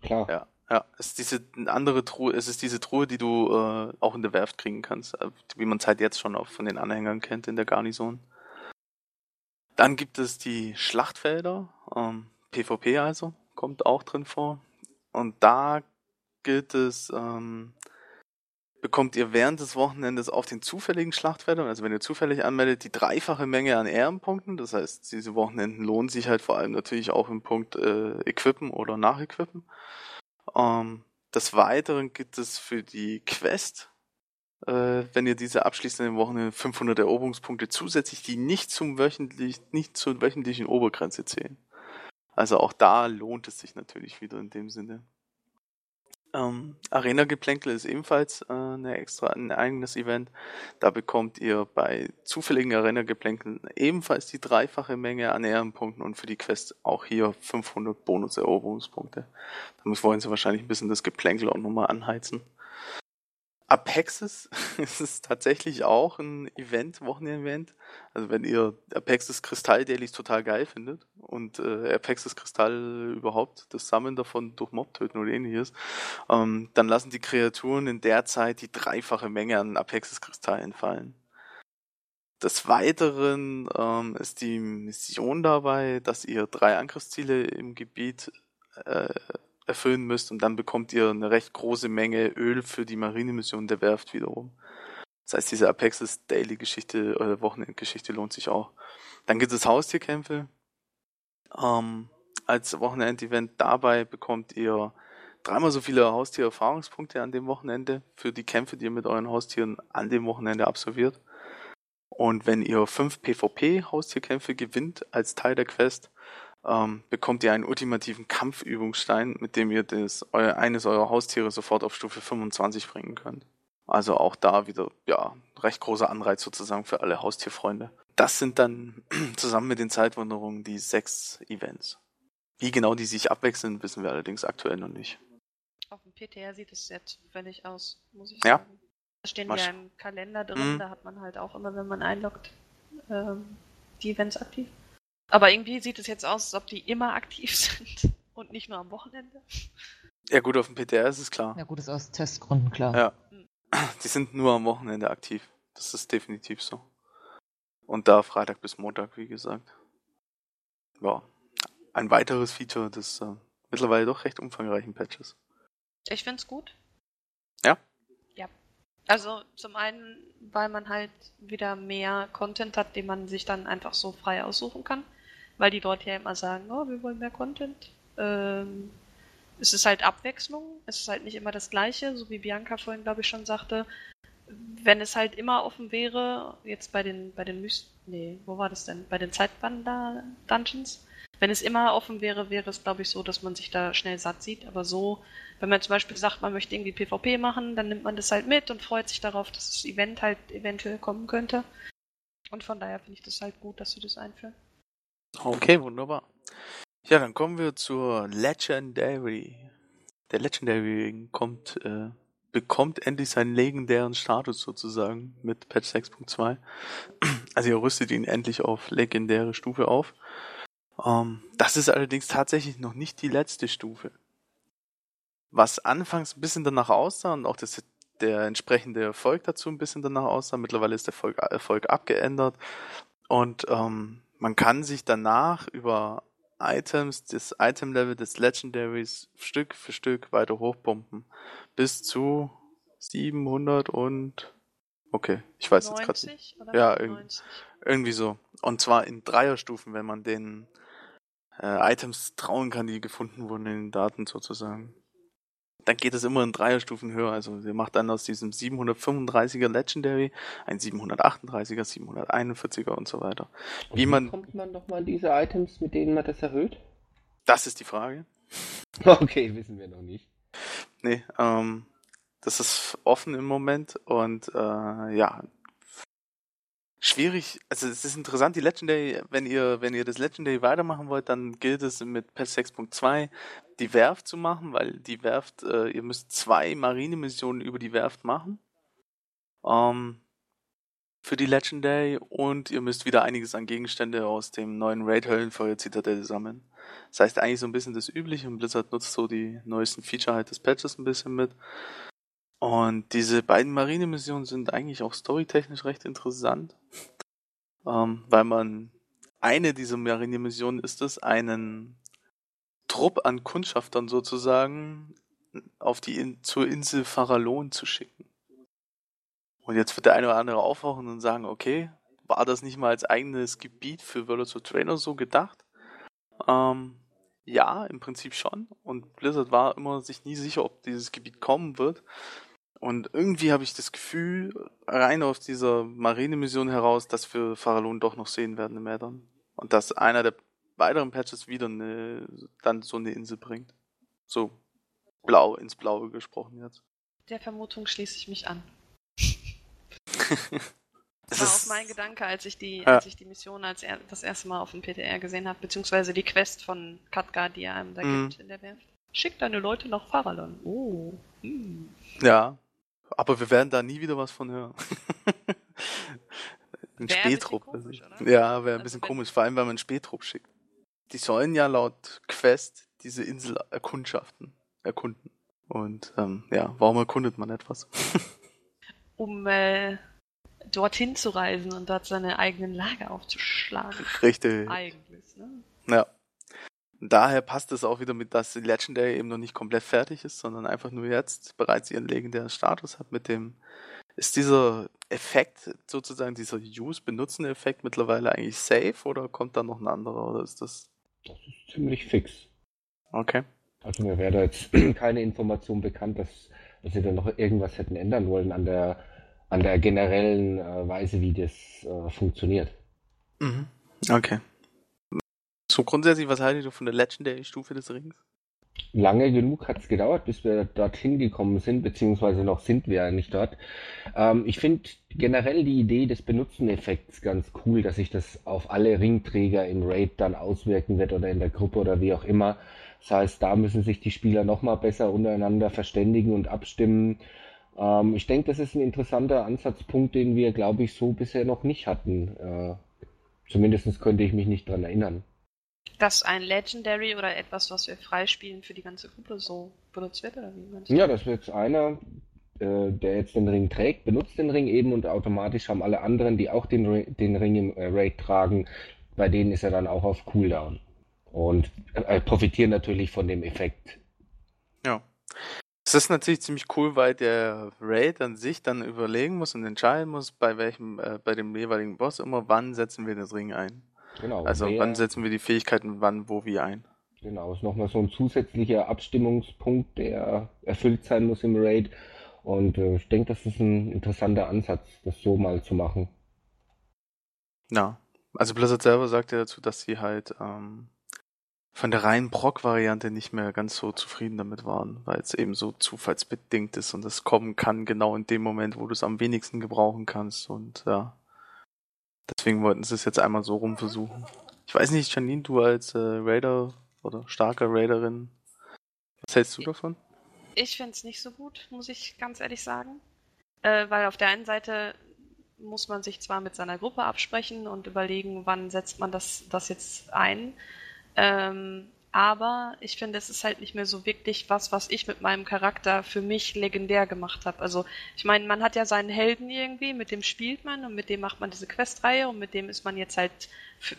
Klar. ja, ja, es ist diese andere Truhe, es ist diese Truhe, die du äh, auch in der Werft kriegen kannst, äh, wie man es halt jetzt schon auch von den Anhängern kennt in der Garnison. Dann gibt es die Schlachtfelder, ähm, PvP also, kommt auch drin vor. Und da gilt es, ähm, bekommt ihr während des Wochenendes auf den zufälligen Schlachtfeldern, also wenn ihr zufällig anmeldet, die dreifache Menge an Ehrenpunkten. Das heißt, diese Wochenenden lohnen sich halt vor allem natürlich auch im Punkt äh, Equippen oder Nachequippen. Ähm, des Weiteren gibt es für die Quest, äh, wenn ihr diese abschließt in den Wochenenden, 500 Eroberungspunkte zusätzlich, die nicht zum wöchentlich, nicht zur wöchentlichen Obergrenze zählen. Also auch da lohnt es sich natürlich wieder in dem Sinne. Ähm, Arena Geplänkel ist ebenfalls äh, eine extra, ein eigenes Event. Da bekommt ihr bei zufälligen Arena Geplänkeln ebenfalls die dreifache Menge an Ehrenpunkten und für die Quest auch hier 500 Bonus-Eroberungspunkte. Damit wollen sie wahrscheinlich ein bisschen das Geplänkel auch nochmal anheizen. Apexis ist tatsächlich auch ein Event, Wochenevent. Also wenn ihr Apexis Kristall Dailies total geil findet und äh, Apexis Kristall überhaupt, das Sammeln davon durch Mob töten oder ähnliches, ähm, dann lassen die Kreaturen in der Zeit die dreifache Menge an Apexis Kristallen fallen. Des Weiteren ähm, ist die Mission dabei, dass ihr drei Angriffsziele im Gebiet äh, erfüllen müsst und dann bekommt ihr eine recht große Menge Öl für die Marinemission der Werft wiederum. Das heißt, diese Apexis Daily Geschichte oder Wochenendgeschichte lohnt sich auch. Dann gibt es Haustierkämpfe. Ähm, als Wochenendevent dabei bekommt ihr dreimal so viele Haustiererfahrungspunkte an dem Wochenende für die Kämpfe, die ihr mit euren Haustieren an dem Wochenende absolviert. Und wenn ihr fünf PvP-Haustierkämpfe gewinnt als Teil der Quest, ähm, bekommt ihr einen ultimativen Kampfübungsstein, mit dem ihr das, euer, eines eurer Haustiere sofort auf Stufe 25 bringen könnt. Also auch da wieder, ja, recht großer Anreiz sozusagen für alle Haustierfreunde. Das sind dann zusammen mit den Zeitwanderungen die sechs Events. Wie genau die sich abwechseln, wissen wir allerdings aktuell noch nicht. Auf dem PTR sieht es sehr zufällig aus, muss ich Ja. sagen. Da stehen Masch- ja im Kalender drin, Mhm. da hat man halt auch immer, wenn man einloggt, ähm, die Events aktiv. Aber irgendwie sieht es jetzt aus, als ob die immer aktiv sind und nicht nur am Wochenende. Ja gut, auf dem PTR ist es klar. Ja gut, ist aus Testgründen klar. Ja. Die sind nur am Wochenende aktiv. Das ist definitiv so. Und da Freitag bis Montag, wie gesagt. Ja. Ein weiteres Feature des äh, mittlerweile doch recht umfangreichen Patches. Ich find's gut. Ja? Ja. Also zum einen, weil man halt wieder mehr Content hat, den man sich dann einfach so frei aussuchen kann. Weil die Leute ja immer sagen, oh, wir wollen mehr Content. Ähm, es ist halt Abwechslung. Es ist halt nicht immer das Gleiche, so wie Bianca vorhin, glaube ich, schon sagte. Wenn es halt immer offen wäre, jetzt bei den, bei den Myst nee, wo war das denn? Bei den Zeitwander-Dungeons. Wenn es immer offen wäre, wäre es, glaube ich, so, dass man sich da schnell satt sieht. Aber so, wenn man zum Beispiel sagt, man möchte irgendwie PvP machen, dann nimmt man das halt mit und freut sich darauf, dass das Event halt eventuell kommen könnte. Und von daher finde ich das halt gut, dass sie das einführen. Okay, wunderbar. Ja, dann kommen wir zur Legendary. Der Legendary kommt, äh, bekommt endlich seinen legendären Status sozusagen mit Patch 6.2. Also ihr rüstet ihn endlich auf legendäre Stufe auf. Ähm, das ist allerdings tatsächlich noch nicht die letzte Stufe. Was anfangs ein bisschen danach aussah und auch das, der entsprechende Erfolg dazu ein bisschen danach aussah, mittlerweile ist der Erfolg, Erfolg abgeändert und ähm, man kann sich danach über Items, das Item-Level des Legendaries Stück für Stück weiter hochpumpen. Bis zu 700 und... Okay, ich weiß jetzt gerade. 90 Ja, irgendwie. 90? Irgendwie so. Und zwar in Dreierstufen, wenn man den äh, Items trauen kann, die gefunden wurden in den Daten sozusagen. Dann geht es immer in Dreierstufen höher. Also ihr macht dann aus diesem 735er Legendary ein 738er, 741er und so weiter. Wie man- kommt man nochmal an diese Items, mit denen man das erhöht? Das ist die Frage. Okay, wissen wir noch nicht. Nee, ähm, das ist offen im Moment und äh, ja. Schwierig, also es ist interessant, die Legendary, wenn ihr, wenn ihr das Legendary weitermachen wollt, dann gilt es mit Patch 6.2 die Werft zu machen, weil die Werft, äh, ihr müsst zwei Marinemissionen über die Werft machen. Ähm, für die Legendary und ihr müsst wieder einiges an Gegenstände aus dem neuen Raid Höllenfeuer Zitadelle sammeln. Das heißt eigentlich so ein bisschen das Übliche und Blizzard nutzt so die neuesten Feature halt des Patches ein bisschen mit. Und diese beiden Marinemissionen sind eigentlich auch storytechnisch recht interessant, ähm, weil man eine dieser Marinemissionen ist es, einen Trupp an Kundschaftern sozusagen auf die In zur Insel Farallon zu schicken. Und jetzt wird der eine oder andere aufwachen und sagen, okay, war das nicht mal als eigenes Gebiet für World of Trainer so gedacht? Ähm, ja, im Prinzip schon. Und Blizzard war immer sich nie sicher, ob dieses Gebiet kommen wird. Und irgendwie habe ich das Gefühl, rein aus dieser Marine-Mission heraus, dass wir Farallon doch noch sehen werden im Addon. Und dass einer der weiteren Patches wieder eine, dann so eine Insel bringt. So blau ins Blaue gesprochen jetzt. Der Vermutung schließe ich mich an. Das war auch mein Gedanke, als ich die, Ja. als ich die Mission als er, das erste Mal auf dem PTR gesehen habe, beziehungsweise die Quest von Katka, die er einem da Mhm. gibt in der Werft. Schick deine Leute nach Farallon. Oh. Hm. Ja, aber wir werden da nie wieder was von hören. Ein Wär ein Spätrupp. komisch, also. oder? Ja, wäre ein Also bisschen wenn- komisch, vor allem wenn man einen Spätrupp schickt. Die sollen ja laut Quest diese Insel erkundschaften, erkunden. Und ähm, ja, warum erkundet man etwas? Um äh, dorthin zu reisen und dort seine eigenen Lager aufzuschlagen. Richtig. Eigentlich, ne? Ja. Daher passt es auch wieder mit, dass die Legendary eben noch nicht komplett fertig ist, sondern einfach nur jetzt bereits ihren legendären Status hat mit dem, ist dieser Effekt sozusagen, dieser Use-Benutzen-Effekt mittlerweile eigentlich safe oder kommt da noch ein anderer oder ist das, Das ist ziemlich fix. okay. Also mir wäre da jetzt keine Information bekannt, dass, dass sie da noch irgendwas hätten ändern wollen an der, an der generellen äh, Weise, wie das äh, funktioniert. Mhm. Okay. So grundsätzlich, was haltet ihr von der Legendary-Stufe des Rings? Lange genug hat es gedauert, bis wir dorthin gekommen sind, beziehungsweise noch sind wir ja nicht dort. Ähm, ich finde generell die Idee des Benutzen-Effekts ganz cool, dass sich das auf alle Ringträger in Raid dann auswirken wird oder in der Gruppe oder wie auch immer. Das heißt, da müssen sich die Spieler nochmal besser untereinander verständigen und abstimmen. Ähm, ich denke, das ist ein interessanter Ansatzpunkt, den wir, glaube ich, so bisher noch nicht hatten. Äh, zumindest könnte ich mich nicht dran erinnern. Dass ein Legendary oder etwas, was wir freispielen für die ganze Gruppe so benutzt wird, oder wie meinst du? Ja, das wird einer, äh, der jetzt den Ring trägt, benutzt den Ring eben und automatisch haben alle anderen, die auch den, Ri- den Ring im äh, Raid tragen, bei denen ist er dann auch auf Cooldown. Und äh, profitieren natürlich von dem Effekt. Ja. Es ist natürlich ziemlich cool, weil der Raid an sich dann überlegen muss und entscheiden muss, bei welchem, äh, bei dem jeweiligen Boss immer, wann setzen wir den Ring ein. Genau. Also wer- wann setzen wir die Fähigkeiten wann, wo, wie ein. Genau, ist nochmal so ein zusätzlicher Abstimmungspunkt, der erfüllt sein muss im Raid. Und äh, ich denke, das ist ein interessanter Ansatz, das so mal zu machen. Ja. Also Blizzard selber sagt ja dazu, dass sie halt ähm, von der reinen Brock-Variante nicht mehr ganz so zufrieden damit waren, weil es eben so zufallsbedingt ist und es kommen kann genau in dem Moment, wo du es am wenigsten gebrauchen kannst. Und ja. Deswegen wollten sie es jetzt einmal so rum versuchen. Ich weiß nicht, Janine, du als äh, Raider oder starke Raiderin, was hältst du davon? Ich finde es nicht so gut, muss ich ganz ehrlich sagen. Äh, weil auf der einen Seite muss man sich zwar mit seiner Gruppe absprechen und überlegen, wann setzt man das, das jetzt ein. Ähm, aber ich finde, es ist halt nicht mehr so wirklich was, was ich mit meinem Charakter für mich legendär gemacht habe. Also ich meine, man hat ja seinen Helden irgendwie, mit dem spielt man und mit dem macht man diese Questreihe und mit dem ist man jetzt halt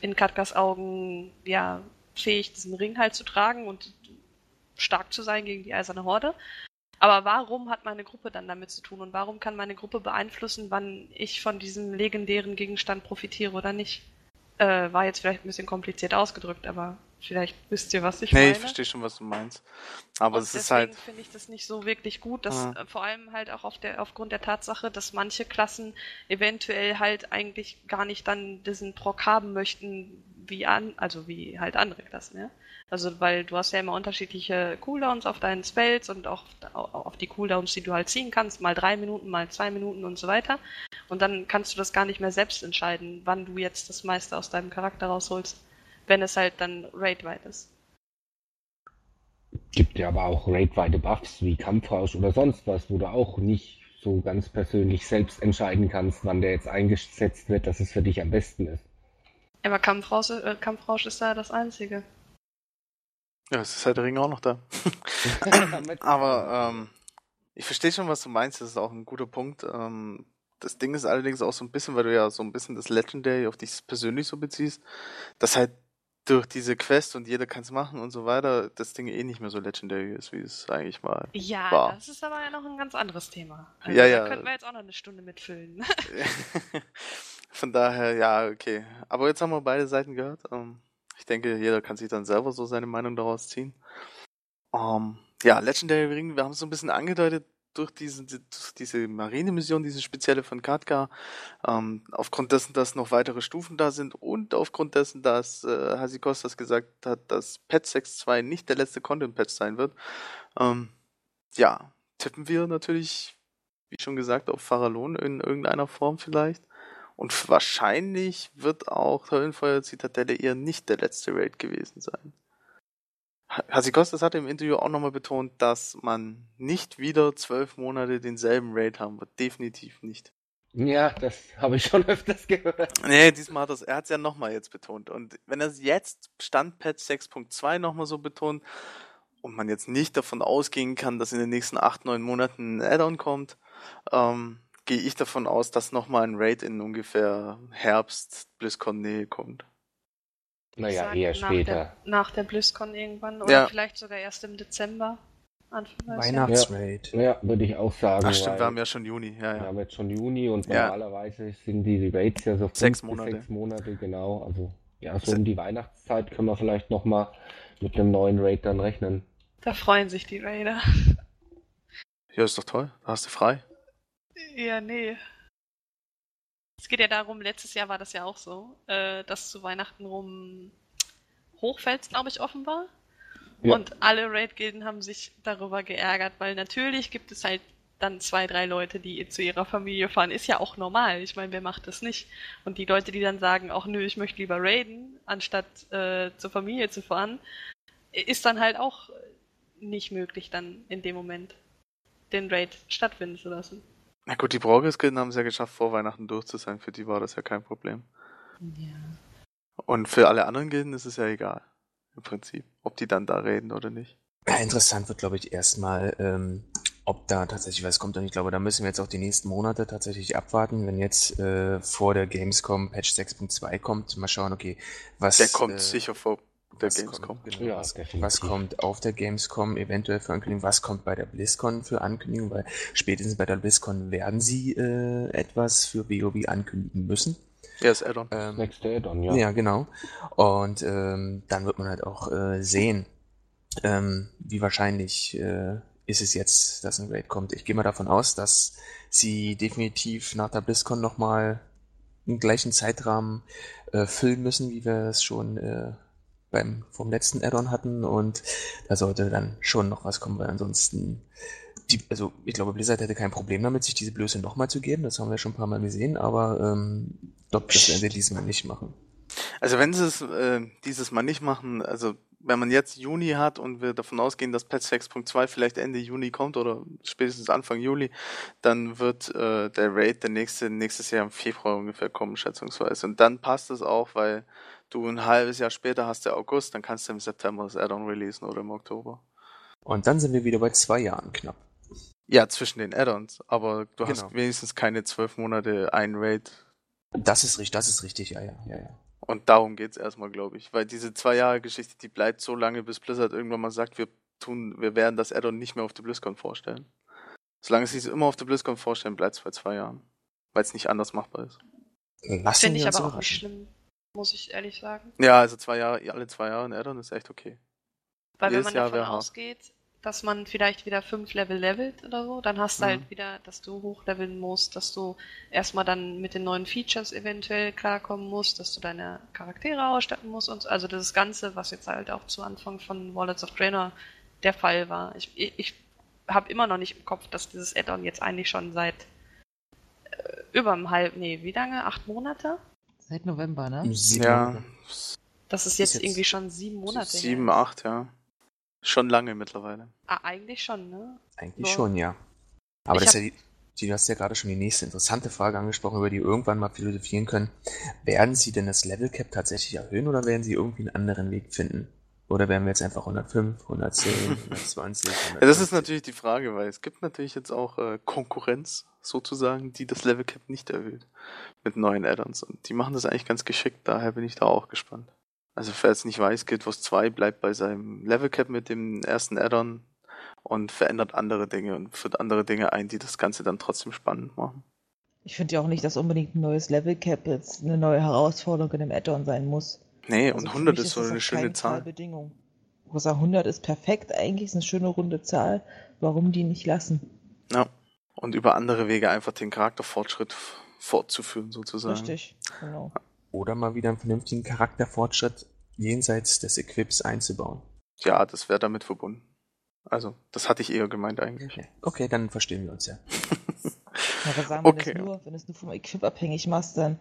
in Katkas Augen ja fähig, diesen Ring halt zu tragen und stark zu sein gegen die eiserne Horde. Aber warum hat meine Gruppe dann damit zu tun und warum kann meine Gruppe beeinflussen, wann ich von diesem legendären Gegenstand profitiere oder nicht? Äh, war jetzt vielleicht ein bisschen kompliziert ausgedrückt, aber vielleicht wisst ihr, was ich nee, meine. ich verstehe schon, was du meinst. Aber Und es ist deswegen halt. finde ich das nicht so wirklich gut, dass Ah. äh, vor allem halt auch auf der, aufgrund der Tatsache, dass manche Klassen eventuell halt eigentlich gar nicht dann diesen Proc haben möchten, wie an, also wie halt andere Klassen, ja. Also weil du hast ja immer unterschiedliche Cooldowns auf deinen Spells und auch auf die Cooldowns, die du halt ziehen kannst, mal drei Minuten, mal zwei Minuten und so weiter. Und dann kannst du das gar nicht mehr selbst entscheiden, wann du jetzt das meiste aus deinem Charakter rausholst, wenn es halt dann raidweit ist. Gibt ja aber auch raidweite Buffs wie Kampfrausch oder sonst was, wo du auch nicht so ganz persönlich selbst entscheiden kannst, wann der jetzt eingesetzt wird, dass es für dich am besten ist. Aber Kampfrausch, äh, Kampfrausch ist da das Einzige. Ja, es ist halt der Ring auch noch da. Aber ähm, ich verstehe schon, was du meinst. Das ist auch ein guter Punkt. Ähm, das Ding ist allerdings auch so ein bisschen, weil du ja so ein bisschen das Legendary auf dich persönlich so beziehst, dass halt durch diese Quest und jeder kann es machen und so weiter, das Ding eh nicht mehr so Legendary ist, wie es eigentlich mal Ja, war. das ist aber ja noch ein ganz anderes Thema. Also, Ja, Da ja. könnten wir jetzt auch noch eine Stunde mitfüllen. Von daher, ja, okay. Aber jetzt haben wir beide Seiten gehört. Ähm, ich denke, jeder kann sich dann selber so seine Meinung daraus ziehen. Ähm, ja, Legendary Ring, wir haben es so ein bisschen angedeutet durch diese, durch diese Marine-Mission, diese spezielle von Katka. Ähm, aufgrund dessen, dass noch weitere Stufen da sind und aufgrund dessen, dass äh, Hasikostas gesagt hat, dass Patch 6.2 nicht der letzte Content-Patch sein wird, ähm, ja, tippen wir natürlich, wie schon gesagt, auf Farallon in irgendeiner Form vielleicht. Und wahrscheinlich wird auch Höllenfeuer Zitadelle eher nicht der letzte Raid gewesen sein. Hasikostas hatte im Interview auch nochmal betont, dass man nicht wieder zwölf Monate denselben Raid haben wird. Definitiv nicht. Ja, das habe ich schon öfters gehört. Nee, diesmal hat er es ja nochmal jetzt betont. Und wenn er es jetzt Stand Patch 6.2 nochmal so betont und man jetzt nicht davon ausgehen kann, dass in den nächsten acht, neun Monaten ein Add-on kommt, ähm, gehe ich davon aus, dass nochmal ein Raid in ungefähr Herbst BlizzCon Nähe kommt. Naja, Sagen, eher nach später. Der, nach der BlizzCon irgendwann oder Ja. vielleicht sogar erst im Dezember. Anfang. Weihnachtsraid. Ja, würde ich auch sagen. Ach stimmt, weil wir haben ja schon Juni. Ja, wir ja. haben jetzt schon Juni und Ja. normalerweise sind die Rates ja so fünf Sechs bis Monate. sechs Monate, genau. Also ja, so Se- um die Weihnachtszeit können wir vielleicht nochmal mit einem neuen Rate dann rechnen. Da freuen sich die Raider. Ja, ist doch toll. Da hast du frei. Ja, nee. Es geht ja darum, letztes Jahr war das ja auch so, äh, dass zu Weihnachten rum Hochfels, glaube ich, offen war. Ja. Und alle Raid-Gilden haben sich darüber geärgert, weil natürlich gibt es halt dann zwei, drei Leute, die zu ihrer Familie fahren. Ist ja auch normal. Ich meine, wer macht das nicht? Und die Leute, die dann sagen, ach nö, ich möchte lieber raiden, anstatt äh, zur Familie zu fahren, ist dann halt auch nicht möglich, dann in dem Moment den Raid stattfinden zu lassen. Na gut, die Brauges-Gilden haben es ja geschafft, vor Weihnachten durch zu sein. Für die war das ja kein Problem. Ja. Und für alle anderen Gilden ist es ja egal. Im Prinzip. Ob die dann da reden oder nicht. Ja, interessant wird, glaube ich, erstmal, ähm, ob da tatsächlich was kommt. Und ich glaube, da müssen wir jetzt auch die nächsten Monate tatsächlich abwarten. Wenn jetzt äh, vor der Gamescom Patch 6.2 kommt, mal schauen, okay, was. Der kommt äh, sicher vor der was Gamescom. Kommt, genau, Ja, was, kommt auf der Gamescom eventuell für Ankündigung, was kommt bei der BlizzCon für Ankündigung, weil spätestens bei der BlizzCon werden sie äh, etwas für WoW ankündigen müssen. Ja, ist Addon. Ähm, Nächste Add-on, ja. ja. genau. Und ähm, dann wird man halt auch äh, sehen, ähm, wie wahrscheinlich äh, ist es jetzt, dass ein Raid kommt. Ich gehe mal davon aus, dass sie definitiv nach der BlizzCon nochmal im gleichen Zeitrahmen äh, füllen müssen, wie wir es schon äh, beim vom letzten Add-on hatten. Und da sollte dann schon noch was kommen, weil ansonsten die, also ich glaube, Blizzard hätte kein Problem damit, sich diese Blöße nochmal zu geben. Das haben wir schon ein paar Mal gesehen, aber ähm, glaube, das werden sie diesmal nicht machen. Also wenn sie es äh, dieses Mal nicht machen, also wenn man jetzt Juni hat und wir davon ausgehen, dass Patch 6.2 vielleicht Ende Juni kommt oder spätestens Anfang Juli, dann wird äh, der Raid der nächste nächstes Jahr im Februar ungefähr kommen, schätzungsweise. Und dann passt es auch, weil du ein halbes Jahr später hast der August, dann kannst du im September das Add-on releasen oder im Oktober. Und dann sind wir wieder bei zwei Jahren knapp. Ja, zwischen den Add-ons, aber du hast Genau. wenigstens keine zwölf Monate ein Raid. Das ist richtig, das ist richtig, ja, ja, ja, ja. Und darum geht's erstmal, glaube ich. Weil diese zwei Jahre Geschichte, die bleibt so lange, bis Blizzard irgendwann mal sagt, wir tun, wir werden das Add-on nicht mehr auf der BlizzCon vorstellen. Solange sie es immer auf der BlizzCon vorstellen, bleibt es bei zwei Jahren. Weil es nicht anders machbar ist. Finde ich aber auch nicht schlimm, muss ich ehrlich sagen. Ja, also zwei Jahre, alle zwei Jahre ein Add-on ist echt okay. Weil wenn Jedes man Jahr davon ausgeht, dass man vielleicht wieder fünf Level levelt oder so, dann hast du Mhm. halt wieder, dass du hochleveln musst, dass du erstmal dann mit den neuen Features eventuell klarkommen musst, dass du deine Charaktere ausstatten musst und so. also das Ganze, was jetzt halt auch zu Anfang von Wallets of Draenor der Fall war. Ich, ich, ich habe immer noch nicht im Kopf, dass dieses Add-on jetzt eigentlich schon seit äh, über einem halben, nee, wie lange? Acht Monate? Seit November, ne? Sieben ja, Monate. Das ist Ist jetzt, jetzt irgendwie schon sieben Monate sieben, her. acht, ja. Schon lange mittlerweile. Ah, eigentlich schon, ne? Eigentlich Ja. schon, ja. Aber Ich das ist ja die, die, du hast ja gerade schon die nächste interessante Frage angesprochen, über die wir irgendwann mal philosophieren können. Werden sie denn das Level Cap tatsächlich erhöhen oder werden sie irgendwie einen anderen Weg finden? Oder werden wir jetzt einfach 105, 110, 120? Ja, das ist natürlich die Frage, weil es gibt natürlich jetzt auch äh, Konkurrenz sozusagen, die das Level Cap nicht erhöht mit neuen Add-ons. Und die machen das eigentlich ganz geschickt, daher bin ich da auch gespannt. Also wer es nicht weiß, Guild Wars 2 bleibt bei seinem Level Cap mit dem ersten Add-on und verändert andere Dinge und führt andere Dinge ein, die das Ganze dann trotzdem spannend machen. Ich finde ja auch nicht, dass unbedingt ein neues Level Cap jetzt eine neue Herausforderung in einem Add-on sein muss. Nee, Also und für 100 mich ist so eine auf schöne Zahl. Bedingung. Rosa 100 ist perfekt eigentlich, ist eine schöne runde Zahl. Warum die nicht lassen? Ja. Und über andere Wege einfach den Charakterfortschritt fortzuführen sozusagen. Richtig, genau. Oder mal wieder einen vernünftigen Charakterfortschritt jenseits des Equips einzubauen. Ja, das wäre damit verbunden. Also, das hatte ich eher gemeint eigentlich. Okay, okay dann verstehen wir uns ja. Ja, aber sagen, wenn, Okay. du nur, wenn du es nur vom Equip abhängig machst, dann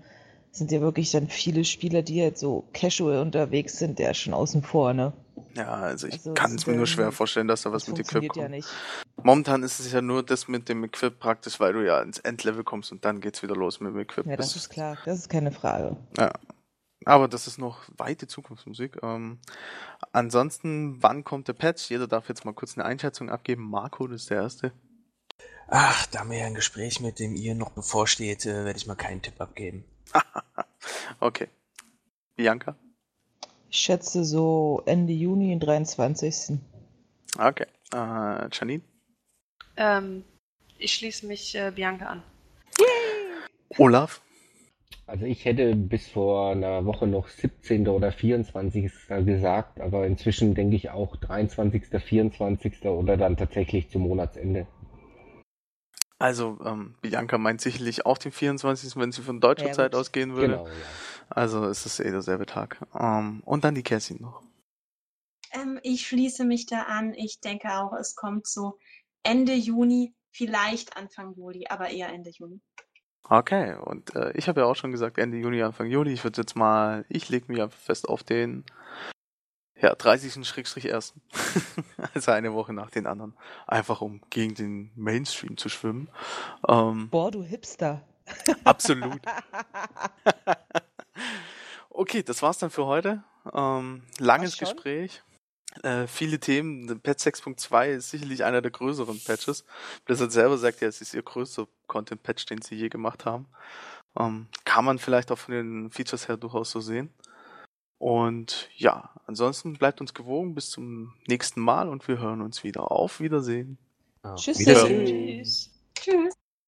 sind ja wirklich dann viele Spieler, die jetzt so casual unterwegs sind, der schon außen vor, ne? Ja, also ich Also, kann das es mir nur schwer vorstellen, dass da was das mit Equip kommt. ja nicht. Momentan ist es ja nur das mit dem Equip praktisch, weil du ja ins Endlevel kommst und dann geht's wieder los mit dem Equip. Ja, das ist klar. Das ist keine Frage. Ja. Aber das ist noch weite Zukunftsmusik. Ähm, ansonsten, wann kommt der Patch? Jeder darf jetzt mal kurz eine Einschätzung abgeben. Marco, das ist der Erste. Ach, da mir ja ein Gespräch mit dem ihr noch bevorsteht, äh, werde ich mal keinen Tipp abgeben. Okay. Bianca? Ich schätze so Ende Juni, den 23. Okay. Äh, Janine? Ähm, ich schließe mich äh, Bianca an. Olaf? Also ich hätte bis vor einer Woche noch 17. oder 24. gesagt, aber inzwischen denke ich auch 23., 24. oder dann tatsächlich zum Monatsende. Also, ähm, Bianca meint sicherlich auch den 24., wenn sie von deutscher Ja, Zeit gut. ausgehen würde. Genau, ja. Also es ist eh derselbe Tag. Ähm, und dann die Cassie noch. Ähm, ich schließe mich da an. Ich denke auch, es kommt so Ende Juni, vielleicht Anfang Juli, aber eher Ende Juni. Okay, und äh, ich habe ja auch schon gesagt, Ende Juni, Anfang Juli. Ich würde jetzt mal, ich lege mich einfach fest auf den ja, 30. Schrägstrich ersten. also eine Woche nach den anderen. Einfach um gegen den Mainstream zu schwimmen. Ähm, Boah, du Hipster. absolut. okay, das war's dann für heute. Ähm, langes? Gespräch. Äh, viele Themen. Patch 6.2 ist sicherlich einer der größeren Patches. Blizzard selber sagt ja, es ist ihr größter Content-Patch, den sie je gemacht haben. Ähm, kann man vielleicht auch von den Features her durchaus so sehen. Und ja, ansonsten bleibt uns gewogen bis zum nächsten Mal und wir hören uns wieder. Auf Wiedersehen. Auf Tschüss. Wiedersehen. Tschüss. Tschüss.